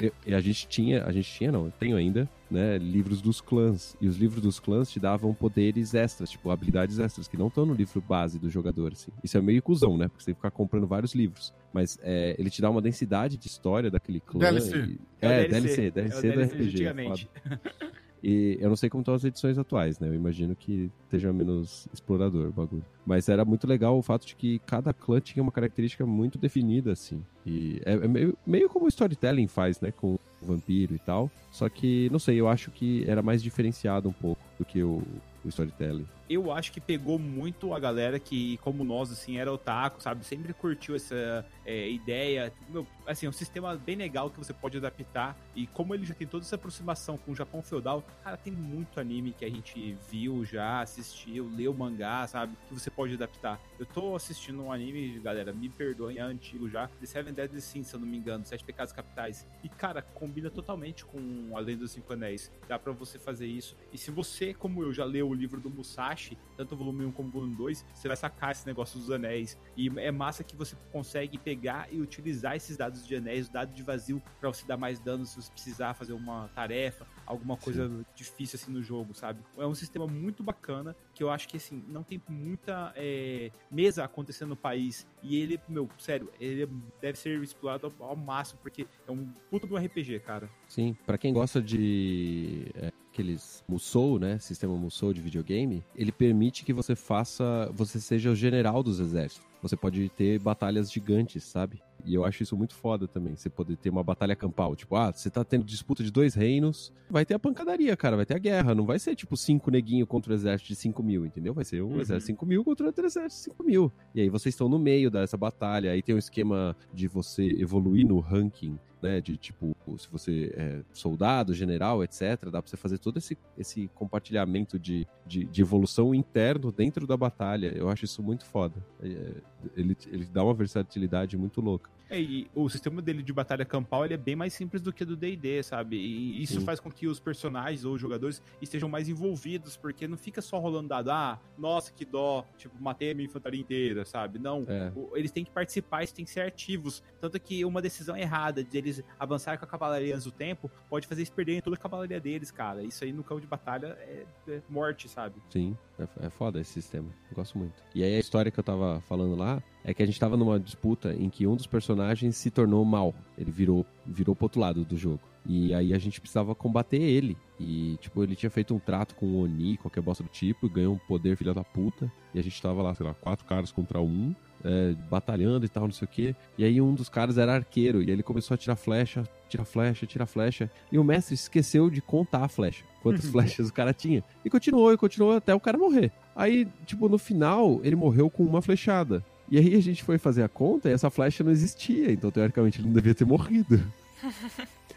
eu- e a gente tinha, a gente tinha não, eu tenho ainda, né, livros dos clãs. E os livros dos clãs te davam poderes extras, tipo habilidades extras que não estão no livro base do jogador assim. Isso é meio cuzão, né? Porque você tem que ficar comprando vários livros. Mas é, ele te dá uma densidade de história daquele clã. DLC. e- É É, DLC, DLC, DLC, é o do DLC RPG. antigamente. E eu não sei como estão as edições atuais, né? Eu imagino que esteja menos explorador o bagulho. Mas era muito legal o fato de que cada clã tinha uma característica muito definida, assim. E é, é meio, meio como o storytelling faz, né? Com o vampiro e tal. Só que, não sei, eu acho que era mais diferenciado um pouco do que o, o storytelling. Eu acho que pegou muito a galera que, como nós, assim, era otaku, sabe? Sempre curtiu essa é, ideia. Meu, assim, é um sistema bem legal que você pode adaptar. E como ele já tem toda essa aproximação com o Japão feudal, cara, tem muito anime que a gente viu já, assistiu, leu mangá, sabe? Que você pode adaptar. Eu tô assistindo um anime, galera, me perdoem, é antigo já, The Seven Deadly Sins, se eu não me engano, Sete Pecados Capitais. E, cara, combina totalmente com A Lenda dos Cinco Anéis. Dá pra você fazer isso. E se você, como eu, já leu o livro do Musashi, tanto o volume 1 como o volume 2, você vai sacar esse negócio dos anéis. E é massa que você consegue pegar e utilizar esses dados de anéis, dado de vazio, pra você dar mais dano se você precisar fazer uma tarefa, alguma coisa difícil assim no jogo, sabe? É um sistema muito bacana que eu acho que assim, não tem muita é, mesa acontecendo no país. E ele, meu, sério, ele deve ser explorado ao, ao máximo, porque é um puta do RPG, cara. Sim, pra quem gosta de é, aqueles Musou, né, sistema Musou de videogame, ele permite que você faça, você seja o general dos exércitos. Você pode ter batalhas gigantes, sabe? E eu acho isso muito foda também, você poder ter uma batalha campal. Tipo, ah, você tá tendo disputa de dois reinos, vai ter a pancadaria, cara, vai ter a guerra. Não vai ser, tipo, cinco neguinho contra o exército de 5 mil, entendeu? Vai ser um Uhum. exército de 5 mil contra outro exército de 5 mil. E aí vocês estão no meio dessa batalha, aí tem um esquema de você evoluir no ranking né, de tipo, se você é soldado, general, etc, dá pra você fazer todo esse, esse compartilhamento de, de, de evolução interno dentro da batalha. Eu acho isso muito foda. É, ele, ele dá uma versatilidade muito louca. É, e o sistema dele de batalha campal ele é bem mais simples do que do D&D, sabe? E isso Sim. faz com que os personagens ou os jogadores estejam mais envolvidos, porque não fica só rolando dado, ah, nossa, que dó, tipo, matei a minha infantaria inteira, sabe? Não, É. eles têm que participar, eles têm que ser ativos. Tanto que uma decisão errada de eles avançarem com a cavalaria antes do tempo pode fazer eles perderem toda a cavalaria deles, cara. Isso aí no campo de batalha é, é morte, sabe? Sim, é, é foda esse sistema. Eu gosto muito. E aí a história que eu tava falando lá é que a gente tava numa disputa em que um dos personagens se tornou mal. Ele virou, virou pro outro lado do jogo. E aí a gente precisava combater ele. E, tipo, ele tinha feito um trato com o Oni, qualquer bosta do tipo, e ganhou um poder filha da puta. E a gente tava lá, sei lá, quatro caras contra um, é, batalhando e tal, não sei o quê. E aí um dos caras era arqueiro, e ele começou a tirar flecha, tira flecha, tira flecha. E o mestre esqueceu de contar a flecha. Quantas flechas o cara tinha. E continuou, e continuou até o cara morrer. Aí, tipo, no final, ele morreu com uma flechada. E aí a gente foi fazer a conta e essa flecha não existia. Então, teoricamente, ele não devia ter morrido.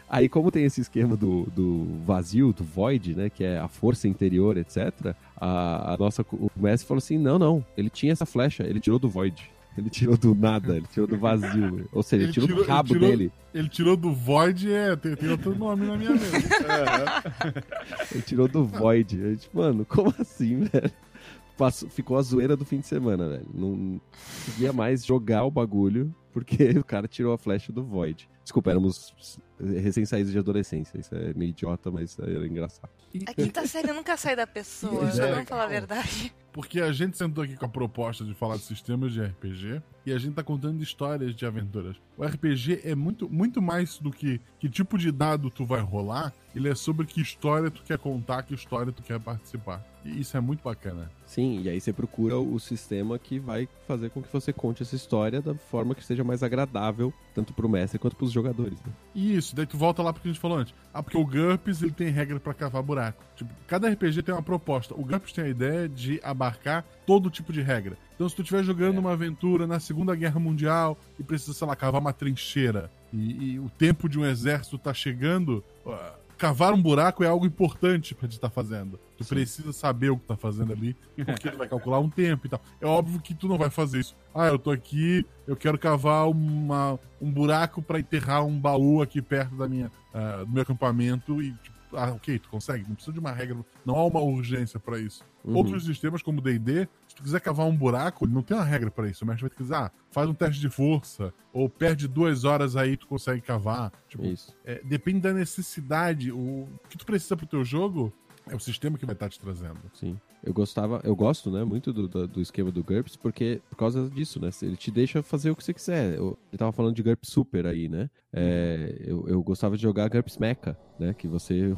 Aí, como tem esse esquema do, do vazio, do void, né? Que é a força interior, etc. A, a nossa, o mestre falou assim: não, não, ele tinha essa flecha, ele tirou do void. Ele tirou do nada, ele tirou do vazio. Ou seja, ele, Ele tirou, tirou- do rabo ele tirou- dele. Ele tirou do Void, é, tem, tem outro nome na minha mente. Ele tirou do void. Eu, tipo, mano, como assim, velho? Passou- ficou a zoeira do fim de semana, velho. Não conseguia mais jogar o bagulho porque o cara tirou a flecha do void. Desculpa, éramos recém-saídos de adolescência. Isso é meio idiota, mas era engraçado. A quinta série nunca sai da pessoa, É, vamos falar a verdade. Porque a gente sentou aqui com a proposta de falar de sistemas de RPG e a gente tá contando histórias de aventuras. O RPG é muito, muito mais do que que tipo de dado tu vai rolar, ele é sobre que história tu quer contar, que história tu quer participar. E isso é muito bacana. Sim, e aí você procura o sistema que vai fazer com que você conte essa história da forma que seja mais agradável, tanto pro mestre quanto pros jogadores. Né? E isso, daí tu volta lá pro que a gente falou antes. Ah, porque o GURPS ele tem regra pra cavar buraco. Tipo, cada RPG tem uma proposta. O GURPS tem a ideia de abarcar todo tipo de regra. Então, se tu estiver jogando uma aventura na Segunda Guerra Mundial e precisa, sei lá, cavar uma trincheira e, e o tempo de um exército tá chegando, cavar um buraco é algo importante pra gente estar fazendo. Tu precisa saber o que tá fazendo ali, porque ele vai calcular um tempo e tal. É óbvio que tu não vai fazer isso. Ah, eu tô aqui, eu quero cavar uma, um buraco pra enterrar um baú aqui perto da minha, ah, do meu acampamento e tipo, ah, ok, tu consegue, não precisa de uma regra, não há uma urgência pra isso. Uhum. Outros sistemas, como o D&D, se tu quiser cavar um buraco, não tem uma regra pra isso. O mestre vai te dizer, ah, faz um teste de força, ou perde duas horas aí tu consegue cavar. Tipo, Isso. é, depende da necessidade. O que tu precisa pro teu jogo é o sistema que vai estar te trazendo. Sim. Eu gostava, eu gosto, né, muito do, do, do esquema do GURPS, porque por causa disso, né? Ele te deixa fazer o que você quiser. Eu, ele tava falando de GURPS Super aí, né? É, eu, eu gostava de jogar GURPS Mecha, né? Que você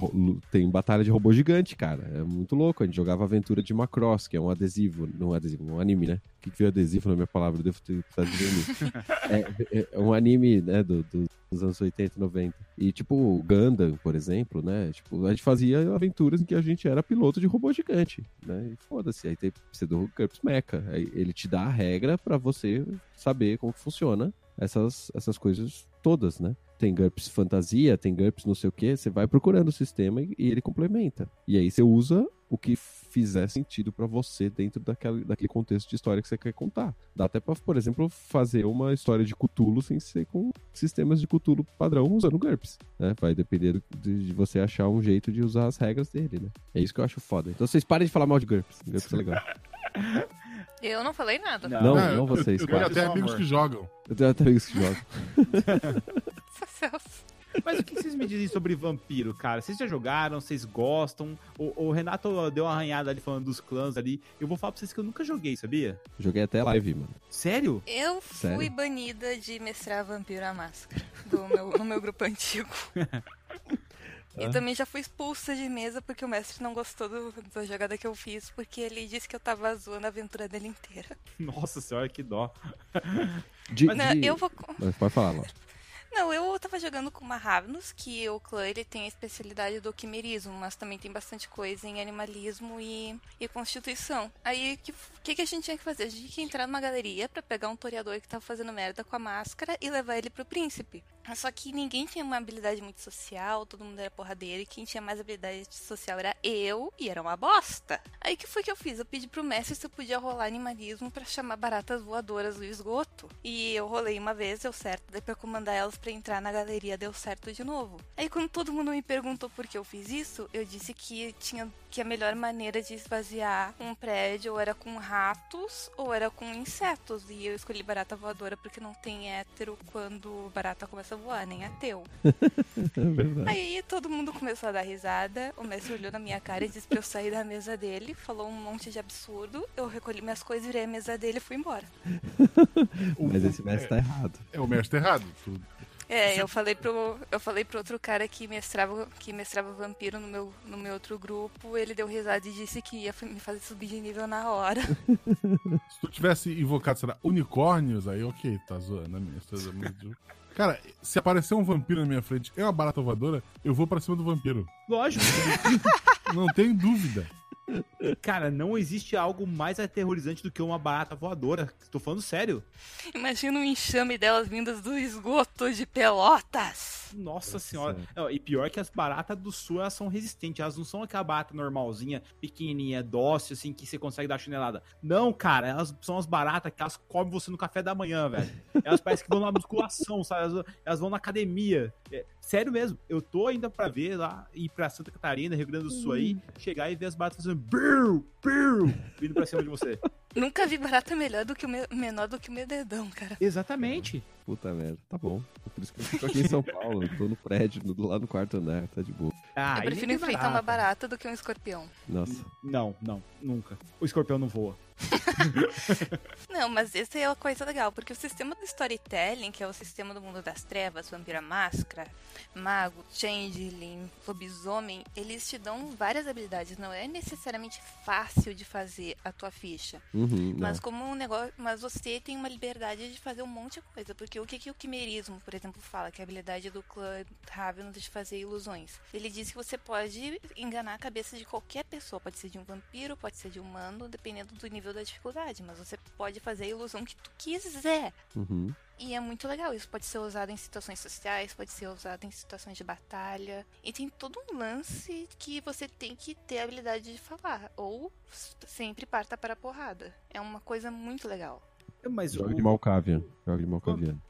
tem batalha de robô gigante, cara. É muito louco. A gente jogava Aventura de Macross, que é um adesivo, não um adesivo, um anime, né? O que, que veio adesivo na minha palavra? Eu devo ter de anime. é, é- é um anime, né, do, do- dos anos 80 e 90. E tipo, Gundam, por exemplo, né? Tipo, a gente fazia aventuras em que a gente era piloto de robô gigante, né? E foda-se, aí tem precisa do GURPS Mecha. Aí ele te dá a regra pra você saber como funciona essas, essas coisas todas, né? Tem GURPS fantasia, tem GURPS não sei o que, você vai procurando o sistema e, e ele complementa. E aí você usa o que fizer sentido pra você dentro daquele, daquele contexto de história que você quer contar. Dá até pra, por exemplo, fazer uma história de Cthulhu sem ser com sistemas de Cthulhu padrão usando GURPS, né? Vai depender do- de, de você achar um jeito de usar as regras dele, né? É isso que eu acho foda. Então vocês parem de falar mal de GURPS. GURPS é legal. Eu não falei nada. Não, não eu- vocês, Eu, tenho quatro. até amigos amor. que jogam. Eu tenho até amigos que jogam. Celso. Mas o que vocês me dizem sobre vampiro, cara? Vocês já jogaram? Vocês gostam? O, o Renato deu uma arranhada ali falando dos clãs ali. Eu vou falar pra vocês que eu nunca joguei, sabia? Joguei até live, mano. Sério? Eu fui Sério? banida de mestrar Vampiro à Máscara do meu, no meu grupo antigo. E também já fui expulsa de mesa porque o mestre não gostou do- da jogada que eu fiz, porque ele disse que eu tava zoando a aventura dele inteira. Nossa senhora, que dó. De, Não, de- eu vou. Mas pode falar, Laura. Não, eu tava jogando com uma Ravnus, que o clã ele tem a especialidade do quimerismo, mas também tem bastante coisa em animalismo e, e constituição. Aí, o que, que, que a gente tinha que fazer? A gente tinha que entrar numa galeria pra pegar um toreador que tava fazendo merda com a máscara e levar ele pro príncipe. Só que ninguém tinha uma habilidade muito social, todo mundo era porradeiro, e quem tinha mais habilidade social era eu, e era uma bosta. Aí, que foi que eu fiz? Eu pedi pro mestre se eu podia rolar animalismo pra chamar baratas voadoras do esgoto. E eu rolei uma vez, deu certo. Daí pra comandar elas pra entrar na galeria, deu certo de novo. Aí quando todo mundo me perguntou por que eu fiz isso, eu disse que tinha que a melhor maneira de esvaziar um prédio ou era com ratos ou era com insetos. E eu escolhi barata voadora porque não tem hétero quando barata começa a voar, nem ateu. É verdade. Aí todo mundo começou a dar risada. O mestre olhou na minha cara e disse pra eu sair da mesa dele. Falou um monte de absurdo. Eu recolhi minhas coisas, virei a mesa dele e fui embora. Mas esse mestre tá errado. É o mestre errado. Tu- É, eu falei pro. Eu falei pro outro cara que mestrava, que mestrava vampiro no meu, no meu outro grupo, ele deu risada e disse que ia me fazer subir de nível na hora. Se tu tivesse invocado, sei lá, unicórnios, aí ok, tá zoando a minha. zoando muito. Cara, se aparecer um vampiro na minha frente e uma barata voadora, eu vou pra cima do vampiro. Lógico. Não tem dúvida. Cara, não existe algo mais aterrorizante do que uma barata voadora. Tô falando sério. Imagina um enxame delas vindas do esgoto de pelotas. Nossa senhora. Não, e pior que as baratas do sul, elas são resistentes. Elas não são aquela barata normalzinha, pequenininha, dócil, assim, que você consegue dar chinelada. Não, cara, elas são as baratas que elas comem você no café da manhã, velho. Elas parecem que vão na musculação, sabe? Elas, elas vão na academia. É, sério mesmo, eu tô ainda pra ver lá, ir pra Santa Catarina, Rio Grande do Sul aí, chegar e ver as baratas fazendo biu, biu, vindo pra cima de você. Nunca vi barata melhor do que o me- menor do que o meu dedão, cara. Exatamente. Puta merda. Tá bom. Por isso que eu fico aqui em São Paulo. Eu tô no prédio, no- lá no quarto andar. Tá de boa. Ah, eu prefiro enfrentar uma barata do que um escorpião. Nossa. Não, não, nunca. O escorpião não voa. Não, mas essa é a coisa legal, porque o sistema do storytelling, que é o sistema do mundo das trevas, vampira máscara, mago, changeling, lobisomem, eles te dão várias habilidades. Não é necessariamente fácil de fazer a tua ficha. Uhum, não. Mas como um negócio, mas você tem uma liberdade de fazer um monte de coisa, porque o que, que o quimerismo, por exemplo, fala, que é a habilidade do clã Ravenous de fazer ilusões. Ele diz que você pode enganar a cabeça de qualquer pessoa, pode ser de um vampiro, pode ser de um humano, dependendo do nível nível da dificuldade, mas você pode fazer a ilusão que tu quiser. Uhum. E é muito legal. Isso pode ser usado em situações sociais, pode ser usado em situações de batalha. E tem todo um lance que você tem que ter a habilidade de falar. Ou sempre parta para a porrada. É uma coisa muito legal. Mas Jogo o, de Malkavian. Jogo de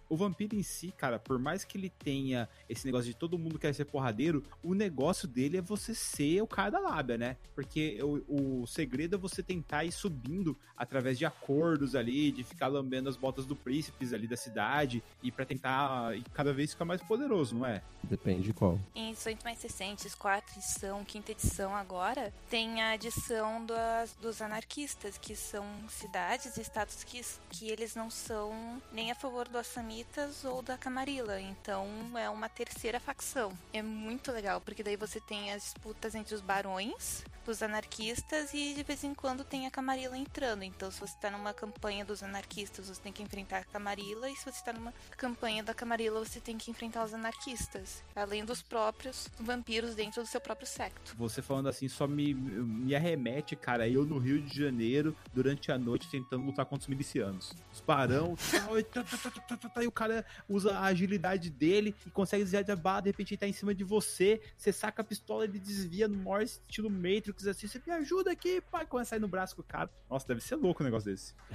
o vampiro em si, cara, por mais que ele tenha esse negócio de todo mundo quer ser porradeiro, o negócio dele é você ser o cara da lábia, né? Porque o, o segredo é você tentar ir subindo através de acordos ali, de ficar lambendo as botas do príncipes ali da cidade e para tentar e cada vez ficar mais poderoso, não é? Depende de qual. Em edições mais recentes, quarta edição, quinta edição agora, tem a adição das, dos anarquistas, que são cidades e estados que, que eles não são nem a favor do Assamitas ou da Camarilla. Então é uma terceira facção. É muito legal, porque daí você tem as disputas entre os barões, dos anarquistas e de vez em quando tem a Camarilla entrando. Então se você está numa campanha dos anarquistas, você tem que enfrentar a Camarilla, e se você está numa campanha da Camarilla, você tem que enfrentar os anarquistas, além dos próprios vampiros dentro do seu próprio secto. Você falando assim só me, me arremete, cara, eu no Rio de Janeiro, durante a noite, tentando lutar contra os milicianos. Os barão, e, tá, tá, tá, e o cara usa a agilidade dele e consegue desviar de bala, de repente ele tá em cima de você, você saca a pistola, ele desvia no maior estilo Matrix, assim, você me ajuda aqui, pai, começa a sair no braço com o cara. Nossa, deve ser louco um negócio desse.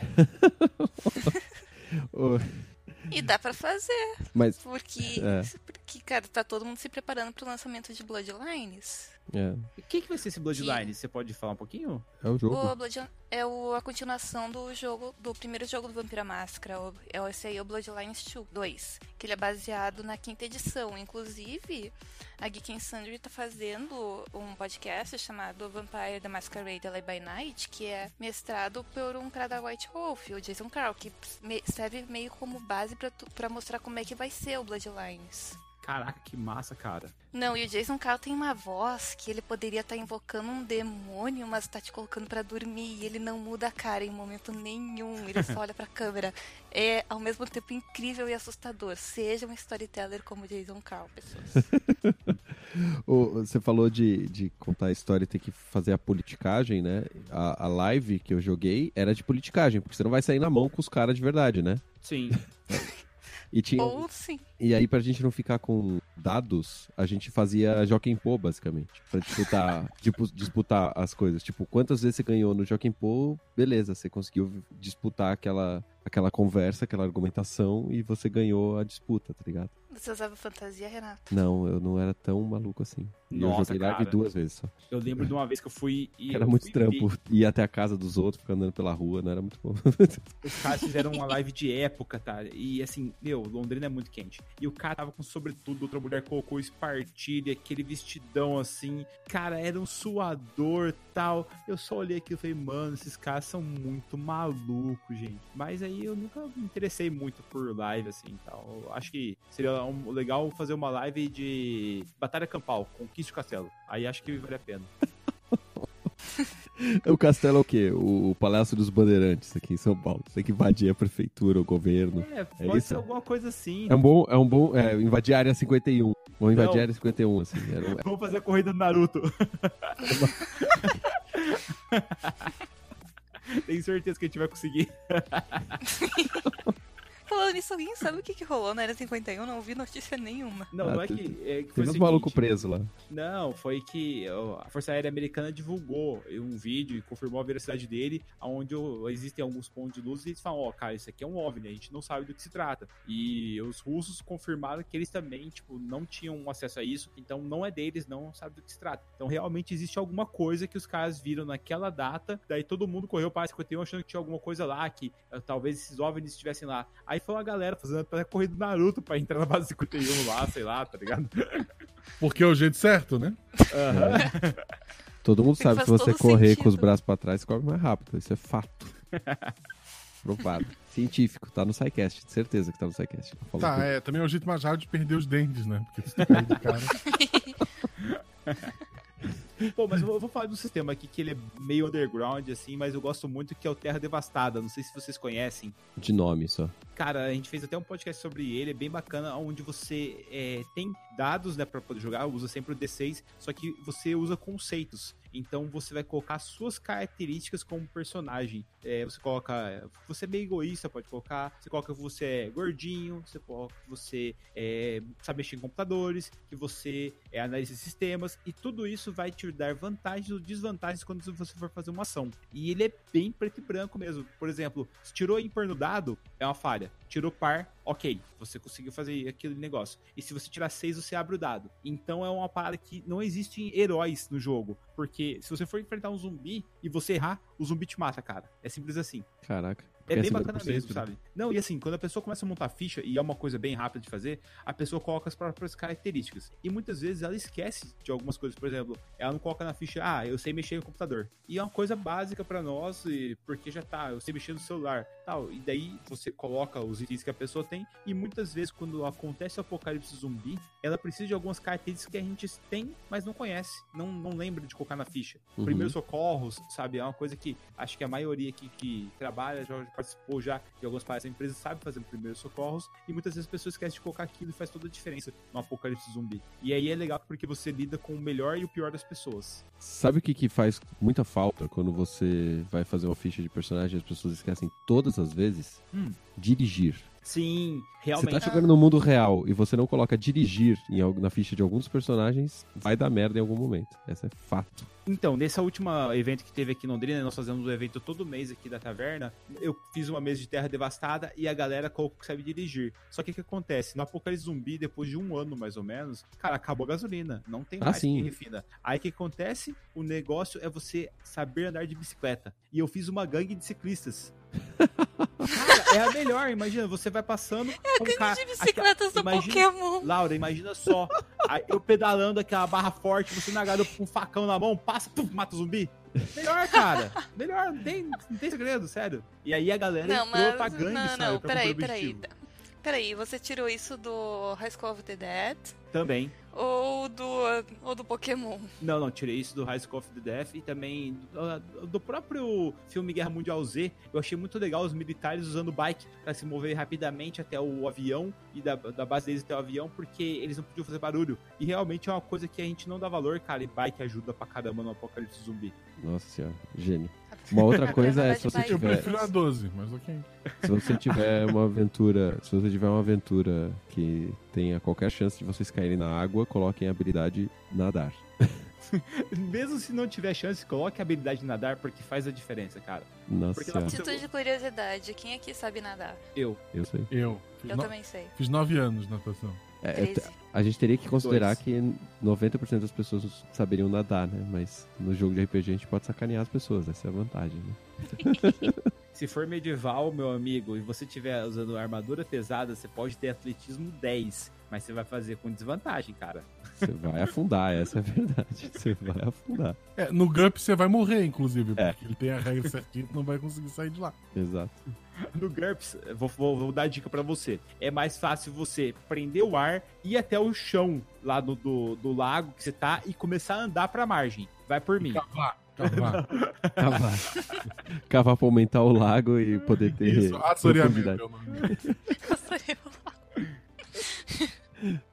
E dá pra fazer, Mas, porque, É. porque, cara, tá todo mundo se preparando pro lançamento de Bloodlines. É, O que, que vai ser esse Bloodline? Você pode falar um pouquinho? é o jogo. O Blood é o, a continuação do jogo, do primeiro jogo do Vampira Máscara. O, é esse aí, o Bloodlines 2, que ele é baseado na quinta edição. Inclusive, a Geek and Sundry tá fazendo um podcast chamado Vampire the Masquerade Live by Night, que é mestrado por um cara da White Wolf, o Jason Carl, que serve meio como base pra, tu- pra mostrar como é que vai ser o Bloodlines. Caraca, que massa, cara. Não, e o Jason Carl tem uma voz que ele poderia estar invocando um demônio, mas tá te colocando pra dormir e ele não muda a cara em momento nenhum. Ele só olha pra câmera. É ao mesmo tempo incrível e assustador. Seja um storyteller como o Jason Carl, pessoas. Você falou de, de contar a história e ter que fazer a politicagem, né? A, a live que eu joguei era de politicagem, porque você não vai sair na mão com os caras de verdade, né? Sim. E tinha, Ou sim. E aí, pra gente não ficar com dados, a gente fazia Joaquim Pô, basicamente. Pra disputar, tipo, disputar as coisas. Tipo, quantas vezes você ganhou no Joaquim Pô, beleza, você conseguiu disputar aquela, aquela conversa, aquela argumentação e você ganhou a disputa, tá ligado? Você usava fantasia, Renato? Não, eu não era tão maluco assim. E eu Nossa, joguei live cara. duas vezes só. Eu lembro de uma vez que eu fui. E Era eu muito fui trampo. ver. Ir até a casa dos outros, ficar andando pela rua, não era muito bom. Os caras fizeram uma live de época, tá? E assim, meu, Londrina é muito quente. E o cara tava com sobretudo, outra mulher colocou espartilha, aquele vestidão assim. Cara, era um suador tal. Eu só olhei aquilo e falei, mano, esses caras são muito malucos, gente. Mas aí eu nunca me interessei muito por live, assim. Eu acho que seria um- legal fazer uma live de Batalha Campal, Conquiste o Castelo. Aí acho que vale a pena. o castelo é o quê? O, o Palácio dos Bandeirantes aqui em São Paulo. Você tem que invadir a prefeitura, o governo. É, pode isso? ser alguma coisa assim. É um bom, é um bom, é, invadir a área 51. Vamos invadir a área 51, assim. Era um- Vamos fazer a corrida do Naruto. Tenho certeza que a gente vai conseguir. Falando nisso, alguém sabe o que, que rolou na Era 51? Não ouvi notícia nenhuma. Não, Ah, não é que. É que foi Teve o uns malucos seguinte, presos lá. Não, foi que a Força Aérea Americana divulgou um vídeo e confirmou a veracidade dele, onde existem alguns pontos de luz e eles falam, ó, cara, isso aqui é um OVNI, a gente não sabe do que se trata. E os russos confirmaram que eles também, tipo, não tinham acesso a isso, então não é deles, não sabe do que se trata. Então realmente existe alguma coisa que os caras viram naquela data, daí todo mundo correu para a 51 achando que tinha alguma coisa lá, que eh, talvez esses OVNIs estivessem lá. Aí foi uma galera fazendo a corrida do Naruto pra entrar na base 51 lá, sei lá, tá ligado? Porque é o jeito certo, né? Aham. Todo mundo sabe que se você correr com os sentido. braços pra trás, você corre mais rápido. Isso é fato. Provado. Científico, tá no SciCast. Certeza que tá no SciCast. Tá, tudo. é, também é o jeito mais rápido de perder os dentes, né? Porque tu cair do cara. Pô, mas eu vou, eu vou falar do sistema aqui que ele é meio underground, assim, mas eu gosto muito que é o Terra Devastada. Não sei se vocês conhecem. De nome só. Cara, a gente fez até um podcast sobre ele, é bem bacana, onde você é, tem dados, né, pra poder jogar, usa sempre o D6, só que você usa conceitos. Então você vai colocar suas características como personagem. É, você coloca. Você é meio egoísta, pode colocar. Você coloca que você é gordinho, você coloca que você é, sabe mexer em computadores, que você é analista de sistemas, e tudo isso vai te dar vantagens ou desvantagens quando você for fazer uma ação. E ele é bem preto e branco mesmo. Por exemplo, se tirou ímpar no dado, é uma falha. Tirou par, ok, você conseguiu fazer aquele negócio. E se você tirar 6, você abre o dado. Então é uma parada que não existem heróis no jogo. Porque se você for enfrentar um zumbi e você errar, o zumbi te mata, cara. É simples assim. Caraca. É bem é bacana 50%, mesmo, né? sabe? Não, e assim, quando a pessoa começa a montar ficha, e é uma coisa bem rápida de fazer, a pessoa coloca as próprias características. E muitas vezes ela esquece de algumas coisas. Por exemplo, ela não coloca na ficha, ah, eu sei mexer no computador. E é uma coisa básica pra nós, porque já tá, eu sei mexer no celular, tal. E daí você coloca os itens que a pessoa tem, e muitas vezes quando acontece o apocalipse zumbi, ela precisa de algumas características que a gente tem, mas não conhece, não, não lembra de colocar na ficha. Uhum. Primeiros socorros, sabe? É uma coisa que acho que a maioria aqui que trabalha, já participou já de algumas partes da empresa, sabe fazer primeiros socorros, e muitas vezes as pessoas esquecem de colocar aquilo e faz toda a diferença no apocalipse zumbi. E aí é legal porque você lida com o melhor e o pior das pessoas. Sabe o que, que faz muita falta quando você vai fazer uma ficha de personagem e as pessoas esquecem todas as vezes? Hum. Dirigir. Sim, Você realmente. tá jogando no mundo real e você não coloca dirigir em, na ficha de alguns personagens, vai dar merda em algum momento. Essa é fato. Então, nesse último evento que teve aqui em Londrina, nós fazemos um evento todo mês aqui da taverna. Eu fiz uma mesa de terra devastada e a galera colocou que sabe dirigir. Só que o que acontece? No Apocalipse Zumbi, depois de um ano mais ou menos, cara, acabou a gasolina. Não tem Ah, mais sim. quem refina. Aí o que acontece? O negócio é você saber andar de bicicleta. E eu fiz uma gangue de ciclistas. Cara, é a melhor, imagina, você vai passando com um cara. De bicicletas do Pokémon. Laura, imagina só. eu pedalando aquela barra forte, você na garota com um facão na mão, passa, pum, mata o zumbi. Melhor, cara. Melhor, não tem, não tem segredo, sério. E aí a galera Não, entrou mas. pra gangue, não, sabe? não, pra peraí, peraí. Peraí, você tirou isso do High School of the Dead Também. ou do, ou do Pokémon? Não, não, tirei isso do High School of the Death e também do, do próprio filme Guerra Mundial Z. Eu achei muito legal os militares usando bike pra se mover rapidamente até o avião e da, da base deles até o avião, porque eles não podiam fazer barulho. E realmente é uma coisa que a gente não dá valor, cara, e bike ajuda pra caramba no apocalipse zumbi. Nossa senhora, gênio. Uma outra coisa é se você Vai, Eu tiver, prefiro a 12, mas ok. se você tiver uma aventura, se você tiver uma aventura que tenha qualquer chance de vocês caírem na água, coloquem a habilidade nadar. Mesmo se não tiver chance, coloque a habilidade de nadar, porque faz a diferença, cara. Nossa Porque Título de curiosidade, quem aqui sabe nadar? Eu. eu sei. Eu. Fiz, Eu no- também sei. fiz nove anos de natação. É, 13. A gente teria que considerar Dois. que 90% das pessoas saberiam nadar, né? Mas no jogo de RPG a gente pode sacanear as pessoas, essa é a vantagem, né? Se for medieval, meu amigo, e você estiver usando armadura pesada, você pode ter atletismo 10. Mas você vai fazer com desvantagem, cara. Você vai afundar, essa é a verdade. Você vai afundar. É, no GUP você vai morrer, inclusive, É. porque ele tem a regra certinha e não vai conseguir sair de lá. Exato. No GURPS, vou, vou, vou dar dica pra você. É mais fácil você prender o ar, ir até o chão lá do, do, do lago que você tá e começar a andar pra margem. Vai por mim. Cavar, cavar. Cavar. Cavar pra aumentar o lago e poder ter Isso, assoreamento profundidade. é o nome.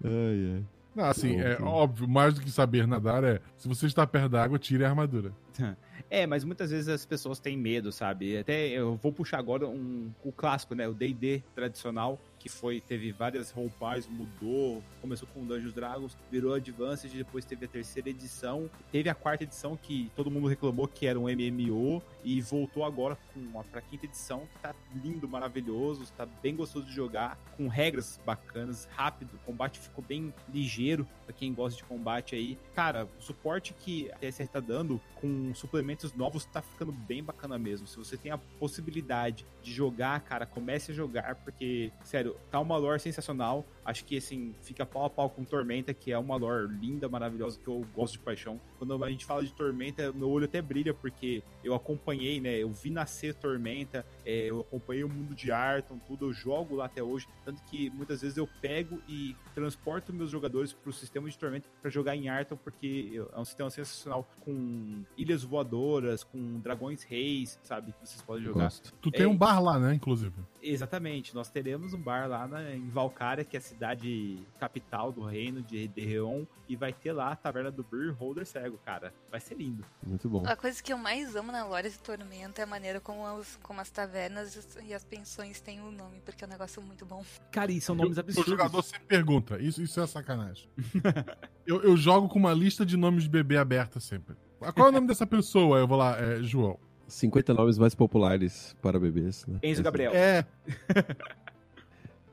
Ai, ai. Não, assim, é óbvio, mais do que saber nadar é, se você está perto da água, tire a armadura. É, mas muitas vezes as pessoas têm medo, sabe? Até eu vou puxar agora um, o clássico, né? O D&D tradicional, que foi, teve várias roupagens, mudou, começou com Dungeons Dragons, virou Advanced, depois teve a terceira edição, teve a quarta edição que todo mundo reclamou que era um MMO e voltou agora com a pra quinta edição, que tá lindo, maravilhoso, tá bem gostoso de jogar, com regras bacanas, rápido, o combate ficou bem ligeiro pra quem gosta de combate aí. Cara, o suporte que a TSR tá dando com suplementos novos tá ficando bem bacana mesmo. Se você tem a possibilidade de jogar, cara, comece a jogar, porque, sério, tá uma lore sensacional. Acho que, assim, fica pau a pau com Tormenta, que é uma lore linda, maravilhosa, que eu gosto de paixão. Quando a gente fala de Tormenta, meu olho até brilha, porque eu acompanhei, né? Eu vi nascer Tormenta, é, eu acompanhei o mundo de Arton, tudo, eu jogo lá até hoje. Tanto que muitas vezes eu pego e transporto meus jogadores pro sistema de Tormenta pra jogar em Arton, porque é um sistema sensacional com ilhas voadoras, com dragões reis, sabe? Que vocês podem jogar. Gosto. Tu tem É, um bar lá, né, inclusive. Exatamente, nós teremos um bar lá na- em Valkyria, que é a cidade cidade capital do reino de Derreon e vai ter lá a taverna do Beer Holder Cego, cara. Vai ser lindo. Muito bom. A coisa que eu mais amo na Lore de Tormenta é a maneira como, as- como as tavernas e as pensões têm o nome, porque é um negócio muito bom. Cara, e são nomes O absurdos. jogador sempre pergunta. Isso, isso é sacanagem. eu, eu jogo com uma lista de nomes de bebê aberta sempre. Ah, Qual é o nome dessa pessoa? Eu vou lá, é João. 50 nomes mais populares para bebês, né? Enzo Gabriel. É,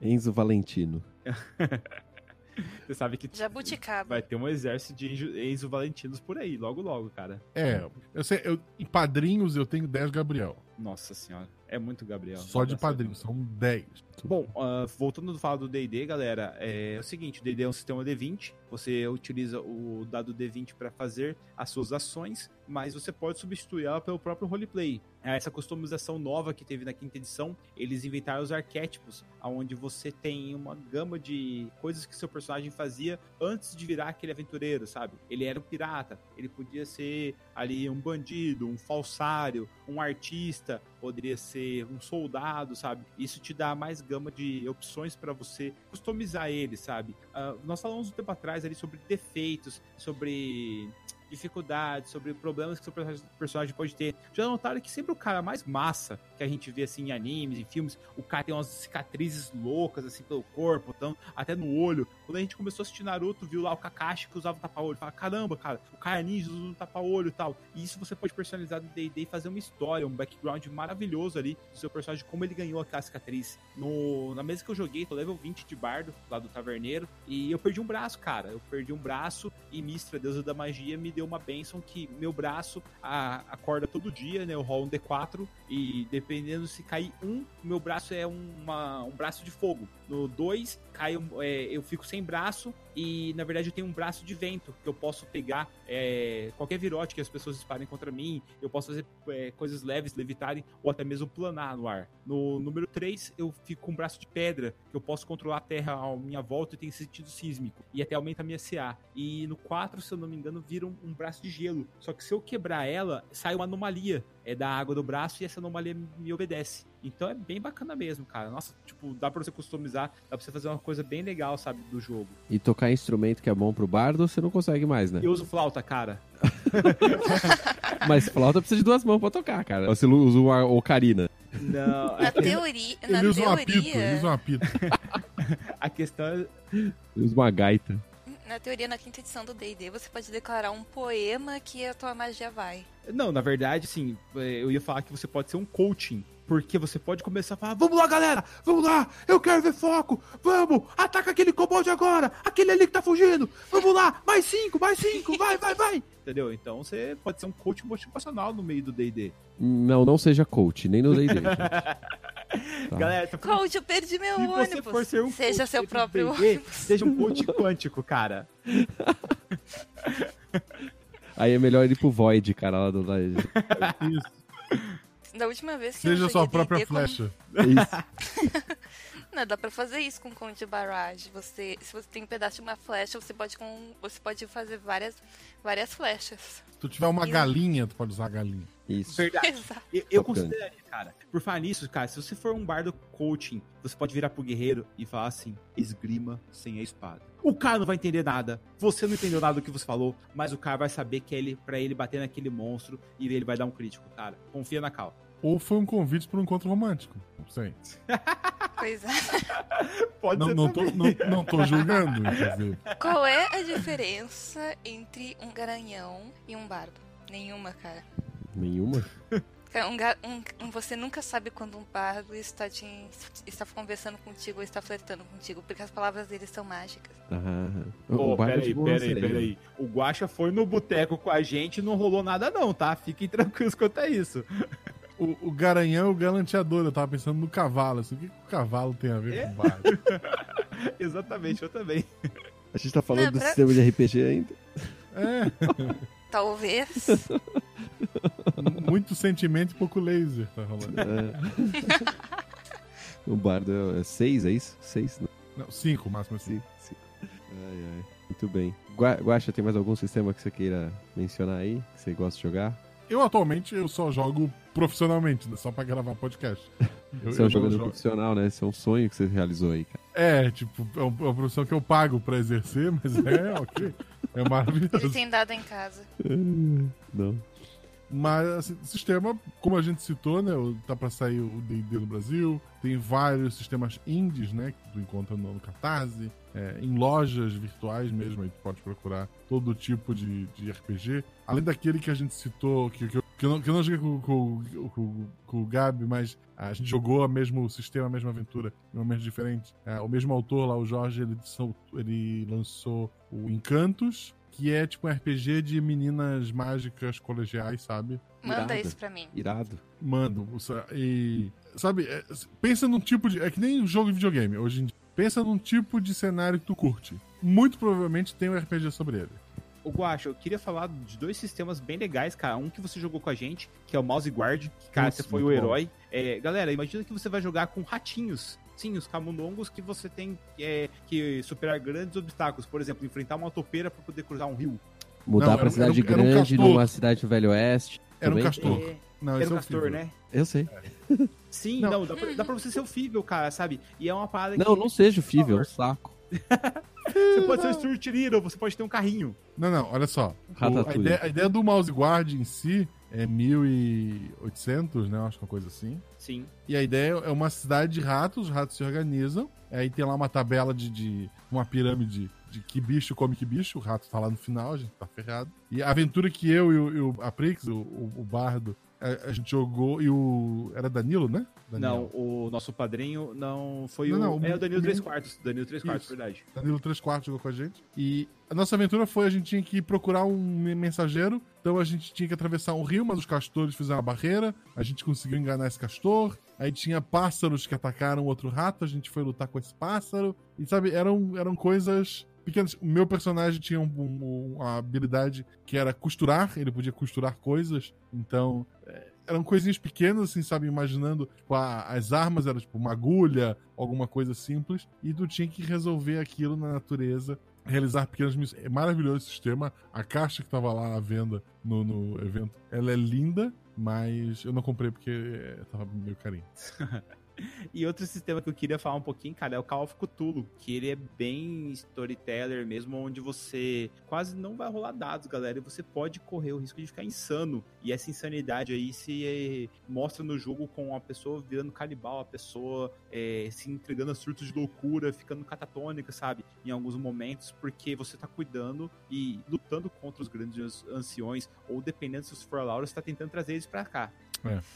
Enzo Valentino. Você sabe que Jabuticaba. vai ter um exército de Enzo, Valentinos por aí, logo logo, cara. é. Eu sei, eu, em padrinhos eu tenho 10 Gabriel. Nossa senhora, é muito Gabriel. Só de Nossa, padrinhos, são 10. Bom, ah, voltando a falar do D&D, galera, é, o seguinte, o D&D é um sistema D20, você utiliza o dado D20 para fazer as suas ações, mas você pode substituir ela pelo próprio roleplay. É, Essa customização nova que teve na quinta edição, eles inventaram os arquétipos, onde você tem uma gama de coisas que seu personagem fazia antes de virar aquele aventureiro, sabe? Ele era um pirata, ele podia ser ali um bandido, um falsário, um artista, poderia ser um soldado, sabe? Isso te dá mais gama de opções para você customizar ele, sabe? Ah, nós falamos um tempo atrás ali sobre defeitos, sobre dificuldades, sobre problemas que seu perso- personagem pode ter. Já notaram que sempre o cara mais massa que a gente vê assim em animes, em filmes, o cara tem umas cicatrizes loucas assim pelo corpo, então, até no olho. Quando a gente começou a assistir Naruto, viu lá o Kakashi que usava tapa-olho, fala, caramba, cara, o cara é ninja usa um tapa-olho e tal. E isso você pode personalizar no D&D e fazer uma história, um background maravilhoso ali do seu personagem, como ele ganhou aquela cicatriz. No, na mesa que eu joguei, tô level 20 de bardo, lá do taverneiro, e eu perdi um braço, cara. Eu perdi um braço e Mistra, deusa da magia, me deu uma bênção que meu braço a- acorda todo dia, né? Eu rolo um D4 e dependendo se cair um, meu braço é uma- um braço de fogo. No 2, cai, é, eu fico sem braço e na verdade eu tenho um braço de vento que eu posso pegar é, qualquer virote que as pessoas disparem contra mim. Eu posso fazer é, coisas leves, levitarem ou até mesmo planar no ar. No número 3, eu fico com um braço de pedra que eu posso controlar a terra à minha volta e tem sentido sísmico e até aumenta a minha CA. E no 4, se eu não me engano, vira um, um braço de gelo. Só que se eu quebrar ela, sai uma anomalia é da água do braço e essa anomalia me obedece. Então é bem bacana mesmo, cara. Nossa, tipo, dá pra você customizar, dá pra você fazer uma coisa bem legal, sabe, do jogo. E tocar instrumento que é bom pro bardo, você não consegue mais, né? Eu uso flauta, cara. Mas flauta precisa de duas mãos pra tocar, cara. Você usa uma ocarina. Não, Na teoria, na Ele usa um apito, ele teoria, usa um apito. a questão é Usa uma gaita. Na teoria, na quinta edição do D&D, você pode declarar um poema que a tua magia vai. Não, na verdade, sim, é, eu ia falar que você pode ser um coaching. Porque você pode começar a falar, vamos lá, galera, vamos lá, eu quero ver foco, vamos, ataca aquele kobold agora, aquele ali que tá fugindo, vamos lá, mais cinco, mais cinco, vai, vai, vai. Entendeu? Então você pode ser um coach motivacional no meio do D&D. Não, não seja coach, nem no D&D. Tá. Galera, tô falando, Coach, eu perdi meu se você ônibus. for ser um Seja coach seu próprio ônibus. seja um coach quântico, cara. Aí é melhor ir pro Void, cara, lá do... Isso. Da última vez que eu Seja joguei sua própria flecha. Isso. Não, dá pra fazer isso com conto de barragem. Você, se você tem um pedaço de uma flecha, você pode com, você pode fazer várias, várias flechas. Se tu tiver uma Isso. galinha, tu pode usar a galinha. Isso. Verdade. Exato. Eu, eu Gun. consideraria, cara. Por falar nisso, cara, se você for um bardo coaching, você pode virar pro guerreiro e falar assim: esgrima sem a espada. O cara não vai entender nada. Você não entendeu nada do que você falou, mas o cara vai saber que é ele, pra ele bater naquele monstro e ele vai dar um crítico, cara. Confia na cal. Ou foi um convite para um encontro romântico. Não sei. Pois é. Pode Não, ser não, tô, não, não tô julgando, inclusive. Qual é a diferença entre um garanhão e um bardo? Nenhuma, cara. Nenhuma? Cara, Um, um- um- você nunca sabe quando um bardo está, te, está conversando contigo ou está flertando contigo, porque as palavras dele são mágicas. Ah, Pô, o bardo é peraí, tipo peraí, peraí. O Guaxa foi no boteco com a gente e não rolou nada, não, tá? Fiquem tranquilos quanto a isso. O, o garanhão é o galanteador. Eu tava pensando no cavalo. Assim, o que, que o cavalo tem a ver com o bardo? Exatamente, eu também. A gente tá falando Não, do pra- sistema de RPG ainda. É, Talvez. muito sentimento e pouco laser tá rolando. É. o bardo é 6, é isso? 6? Não, cinco, o máximo assim. Sim, sim. Ai, ai. Muito bem. Gua- Guaxa, tem mais algum sistema que você queira mencionar aí? Que você gosta de jogar? Eu atualmente eu só jogo profissionalmente, né, só pra gravar podcast. Eu- Você é um jogador jogo- profissional, né? Esse é um sonho que você realizou aí, cara. É, tipo, é uma profissão que eu pago pra exercer, mas é ok. É Ele maravilhoso. tem dado em casa. Não. Mas, assim, sistema, como a gente citou, né? Tá pra sair o D&D no Brasil. Tem vários sistemas indies, né? Que tu encontra no, no Catarse. é, em lojas virtuais mesmo, aí tu pode procurar todo tipo de, de RPG. Além daquele que a gente citou, que, que, eu, que eu não, que eu não joguei com, com, com, com o Gabi, mas a gente jogou o mesmo sistema, a mesma aventura, em momentos diferentes. É, o mesmo autor lá, o Jorge, ele, ele lançou o Encantos, que é tipo um RPG de meninas mágicas colegiais, sabe? Manda Irado. isso pra mim. Irado. Mando. E. Sabe, é, pensa num tipo de. É que nem jogo de videogame hoje em dia. Pensa num tipo de cenário que tu curte. Muito provavelmente tem um RPG sobre ele. O Guacha, eu queria falar de dois sistemas bem legais, cara. Um que você jogou com a gente, que é o Mouse Guard, que, cara, Nossa, você foi o herói. É, galera, imagina que você vai jogar com ratinhos. Sim, os camundongos que você tem é, que superar grandes obstáculos. Por exemplo, enfrentar uma topeira para poder cruzar um rio. Mudar Não, pra era um- cidade era um- era um grande, numa cidade do Velho Oeste. Era um também. castor. É, Não, era um é o castor, Fível. né? Eu sei. Sim, Não. não, dá, pra, dá pra você ser o Fível, cara, sabe? E é uma parada Não, que não seja o Fível, é um saco. você pode ser o Stuart Little, você pode ter um carrinho. Não, não, olha só. O- a, ideia, a ideia do Mouse Guard em si é 1800, né? Acho que uma coisa assim. Sim. E a ideia é uma cidade de ratos, os ratos se organizam. Aí tem lá uma tabela de, de uma pirâmide de que bicho come que bicho. O rato tá lá no final, a gente tá ferrado. E a aventura que eu e o, e o a Prix, o, o, o Bardo, a, a gente jogou. E o. Era Danilo, né? Danilo. Não, o nosso padrinho não foi Não, o. não, é o- Danilo o- 3 quartos. Danilo 3 quartos, verdade. Danilo 3 quartos jogou com a gente. E a nossa aventura foi: a gente tinha que procurar um mensageiro. Então a gente tinha que atravessar um rio, mas os castores fizeram a barreira. A gente conseguiu enganar esse castor. Aí tinha pássaros que atacaram outro rato. A gente foi lutar com esse pássaro. E sabe, eram, eram coisas O meu personagem tinha um- um- uma habilidade que era costurar. Ele podia costurar coisas. Então. é, eram coisinhas pequenas, assim, sabe? Imaginando, tipo, a- as armas eram tipo uma agulha, alguma coisa simples, e tu tinha que resolver aquilo na natureza, realizar pequenas missões. É maravilhoso esse sistema. A caixa que tava lá à venda no, no evento, ela é linda, mas eu não comprei porque é, tava meio carinho. E outro sistema que eu queria falar um pouquinho, cara, é o Call of Cthulhu, que ele é bem storyteller mesmo, onde você quase não vai rolar dados, galera, e você pode correr o risco de ficar insano. E essa insanidade aí se eh, mostra no jogo com a pessoa virando canibal, a pessoa eh, se entregando a surtos de loucura, ficando catatônica, sabe? Em alguns momentos, porque você tá cuidando e lutando contra os grandes anciões, ou dependendo se os for Laura, você tá tentando trazer eles pra cá.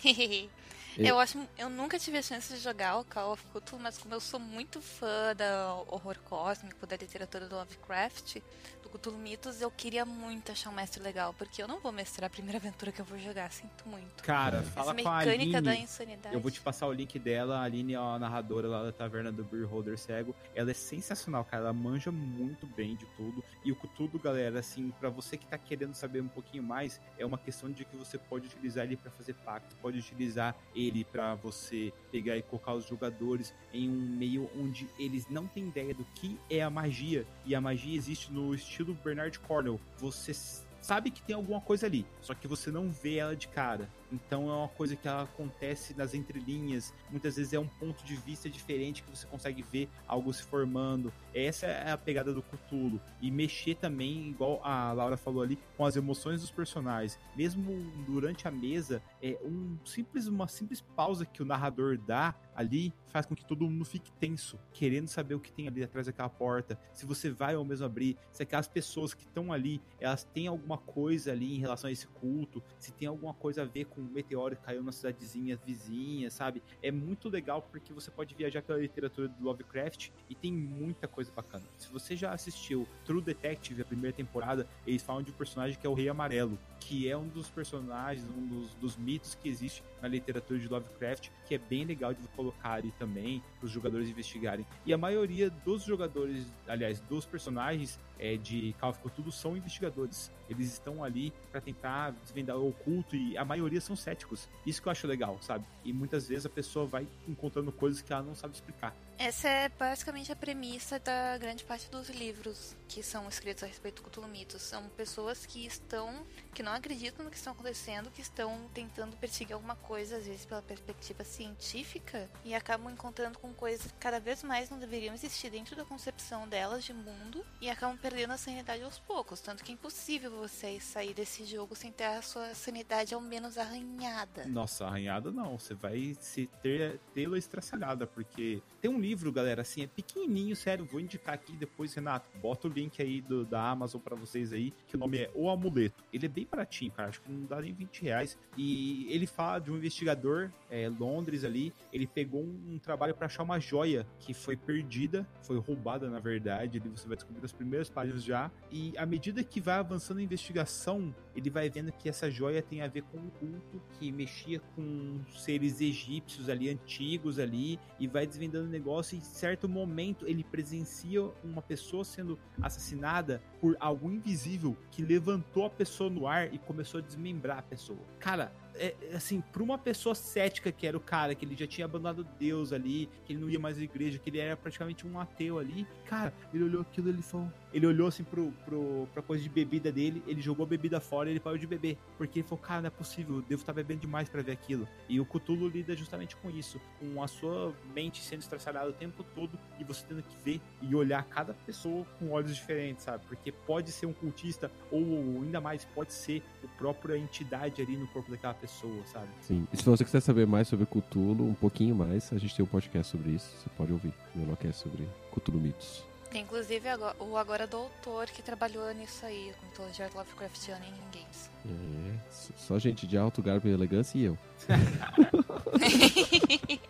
eu acho. Eu nunca tive a chance de jogar o Call of Cthulhu, mas como eu sou muito fã da horror cósmico, da literatura do Lovecraft, do Cthulhu Mitos, eu queria muito achar um mestre legal, porque eu não vou mestrar a primeira aventura que eu vou jogar, sinto muito. Cara, fala Essa com a mecânica Aline. da insanidade. Eu vou te passar o link dela, a Aline é a narradora lá da taverna do Beer Holder Cego. Ela é sensacional, cara. Ela manja muito bem de tudo. E o Cthulhu, galera, assim, pra você que tá querendo saber um pouquinho mais, é uma questão de que você pode utilizar ele pra fazer pacto, pode utilizar ele pra você pegar e colocar os jogadores em um meio onde eles não têm ideia do que é a magia. E a magia existe no estilo Bernard Cornwell. Você sabe que tem alguma coisa ali, só que você não vê ela de cara. Então é uma coisa que acontece nas entrelinhas. Muitas vezes é um ponto de vista diferente que você consegue ver algo se formando. Essa é a pegada do Cthulhu. E mexer também, igual a Laura falou ali, com as emoções dos personagens. Mesmo durante a mesa, é um simples, uma simples pausa que o narrador dá ali faz com que todo mundo fique tenso, querendo saber o que tem ali atrás daquela porta. Se você vai ou mesmo abrir, se aquelas pessoas que estão ali, elas têm alguma coisa ali em relação a esse culto, se tem alguma coisa a ver com um meteoro que caiu na cidadezinha vizinha, sabe? É muito legal porque você pode viajar pela literatura do Lovecraft e tem muita coisa bacana. Se você já assistiu True Detective, a primeira temporada, eles falam de um personagem que é o Rei Amarelo, que é um dos personagens, um dos, dos mitos que existe na literatura de Lovecraft, que é bem legal de colocar ali também para os jogadores investigarem. E a maioria dos jogadores, aliás, dos personagens é, de Call of Cthulhu são investigadores. Eles estão ali para tentar desvendar o oculto e a maioria são céticos. Isso que eu acho legal, sabe? E muitas vezes a pessoa vai encontrando coisas que ela não sabe explicar. Essa é basicamente a premissa da grande parte dos livros que são escritos a respeito do Cthulhu Mitos. São pessoas que estão, que não acreditam no que está acontecendo, que estão tentando perseguir alguma coisa, às vezes pela perspectiva científica, e acabam encontrando com coisas que cada vez mais não deveriam existir dentro da concepção delas de mundo, e acabam perdendo a sanidade aos poucos. Tanto que é impossível você sair desse jogo sem ter a sua sanidade ao menos arranhada. Nossa, arranhada não. Você vai se ter tê-la estraçalhada, porque tem um livro, galera, assim, é pequenininho, sério. Vou indicar aqui depois, Renato. Bota o link aí do, da Amazon para vocês aí, que o nome é O Amuleto. Ele é bem baratinho, cara. Acho que não dá nem 20 reais. E ele fala de um investigador, é, Londres ali. Ele pegou um, um trabalho para achar uma joia que foi perdida, foi roubada, na verdade. Ali você vai descobrir as primeiras páginas já. E à medida que vai avançando a investigação, ele vai vendo que essa joia tem a ver com um culto que mexia com seres egípcios ali, antigos ali, e vai desvendando o negócio. E em certo momento ele presencia uma pessoa sendo assassinada por algo invisível que levantou a pessoa no ar e começou a desmembrar a pessoa. Cara, é, assim, pra uma pessoa cética que era o cara, que ele já tinha abandonado Deus ali, que ele não ia mais à igreja, que ele era praticamente um ateu ali, cara, ele olhou aquilo ele falou. Ele olhou assim pro, pro, pra coisa de bebida dele, ele jogou a bebida fora e ele parou de beber. Porque ele falou, cara, não é possível, eu devo estar bebendo demais para ver aquilo. E o Cthulhu lida justamente com isso, com a sua mente sendo estraçalhada o tempo todo e você tendo que ver e olhar cada pessoa com olhos diferentes, sabe? Porque pode ser um cultista, ou ainda mais, pode ser a própria entidade ali no corpo daquela pessoa, sabe? Sim. E se você quiser saber mais sobre Cthulhu, um pouquinho mais, a gente tem um podcast sobre isso. Você pode ouvir. Meu podcast sobre Cthulhu Mitos. Tem, Inclusive agora- o agora doutor que trabalhou nisso aí, com mitologia Lovecraftiana em games. É, só gente de alto garbo e elegância e eu.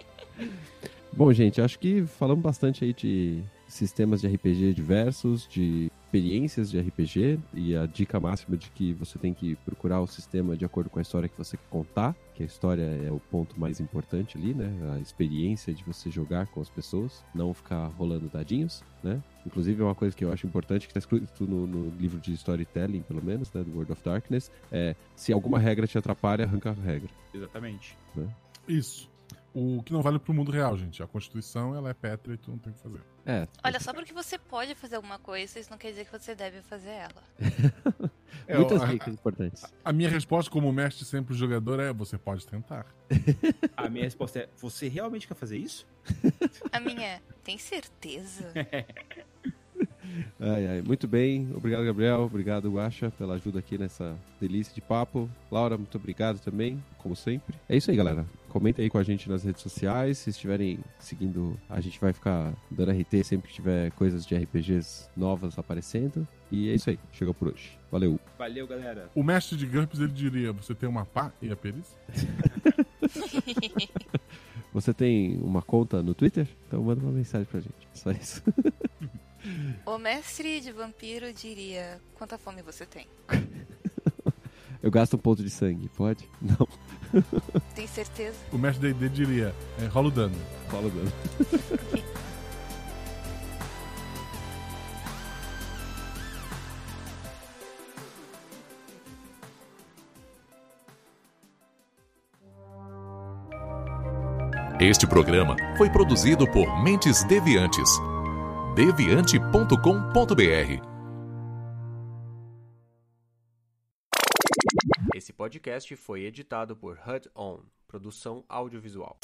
Bom, gente, acho que falamos bastante aí de sistemas de RPG diversos, de experiências de RPG e a dica máxima de que você tem que procurar o sistema de acordo com a história que você quer contar, que a história é o ponto mais importante ali, né? A experiência de você jogar com as pessoas, não ficar rolando dadinhos, né? Inclusive, é uma coisa que eu acho importante, que está escrito no, no livro de storytelling, pelo menos, né? Do World of Darkness, é se alguma regra te atrapalha, arranca a regra. Exatamente. Isso. O que não vale pro mundo real, gente. A Constituição, ela é pétrea e tu não tem o que fazer. É. Olha, só porque você pode fazer alguma coisa, isso não quer dizer que você deve fazer ela. É, Muitas dicas importantes. A minha resposta como mestre sempre jogador é: você pode tentar. A minha resposta é: você realmente quer fazer isso? A minha é, tem certeza? Ai, ai. Muito bem. Obrigado, Gabriel. Obrigado, Guaxa, pela ajuda aqui nessa delícia de papo. Laura, muito obrigado também, como sempre. É isso aí, galera. Comenta aí com a gente nas redes sociais. Se estiverem seguindo, a gente vai ficar dando RT sempre que tiver coisas de RPGs novas aparecendo. E é isso aí. Chegou por hoje. Valeu. Valeu, galera. O mestre de GURPS, ele diria: você tem uma pá e a perícia? Você tem uma conta no Twitter? Então manda uma mensagem pra gente. Só isso. O mestre de vampiro diria, quanta fome você tem? Eu gasto um ponto de sangue, pode? Não. Tem certeza? O mestre D&D diria: é, rola o dano. Fala o dano. Este programa foi produzido por Mentes Deviantes. deviante.com.br podcast foi editado por HUD On, produção audiovisual.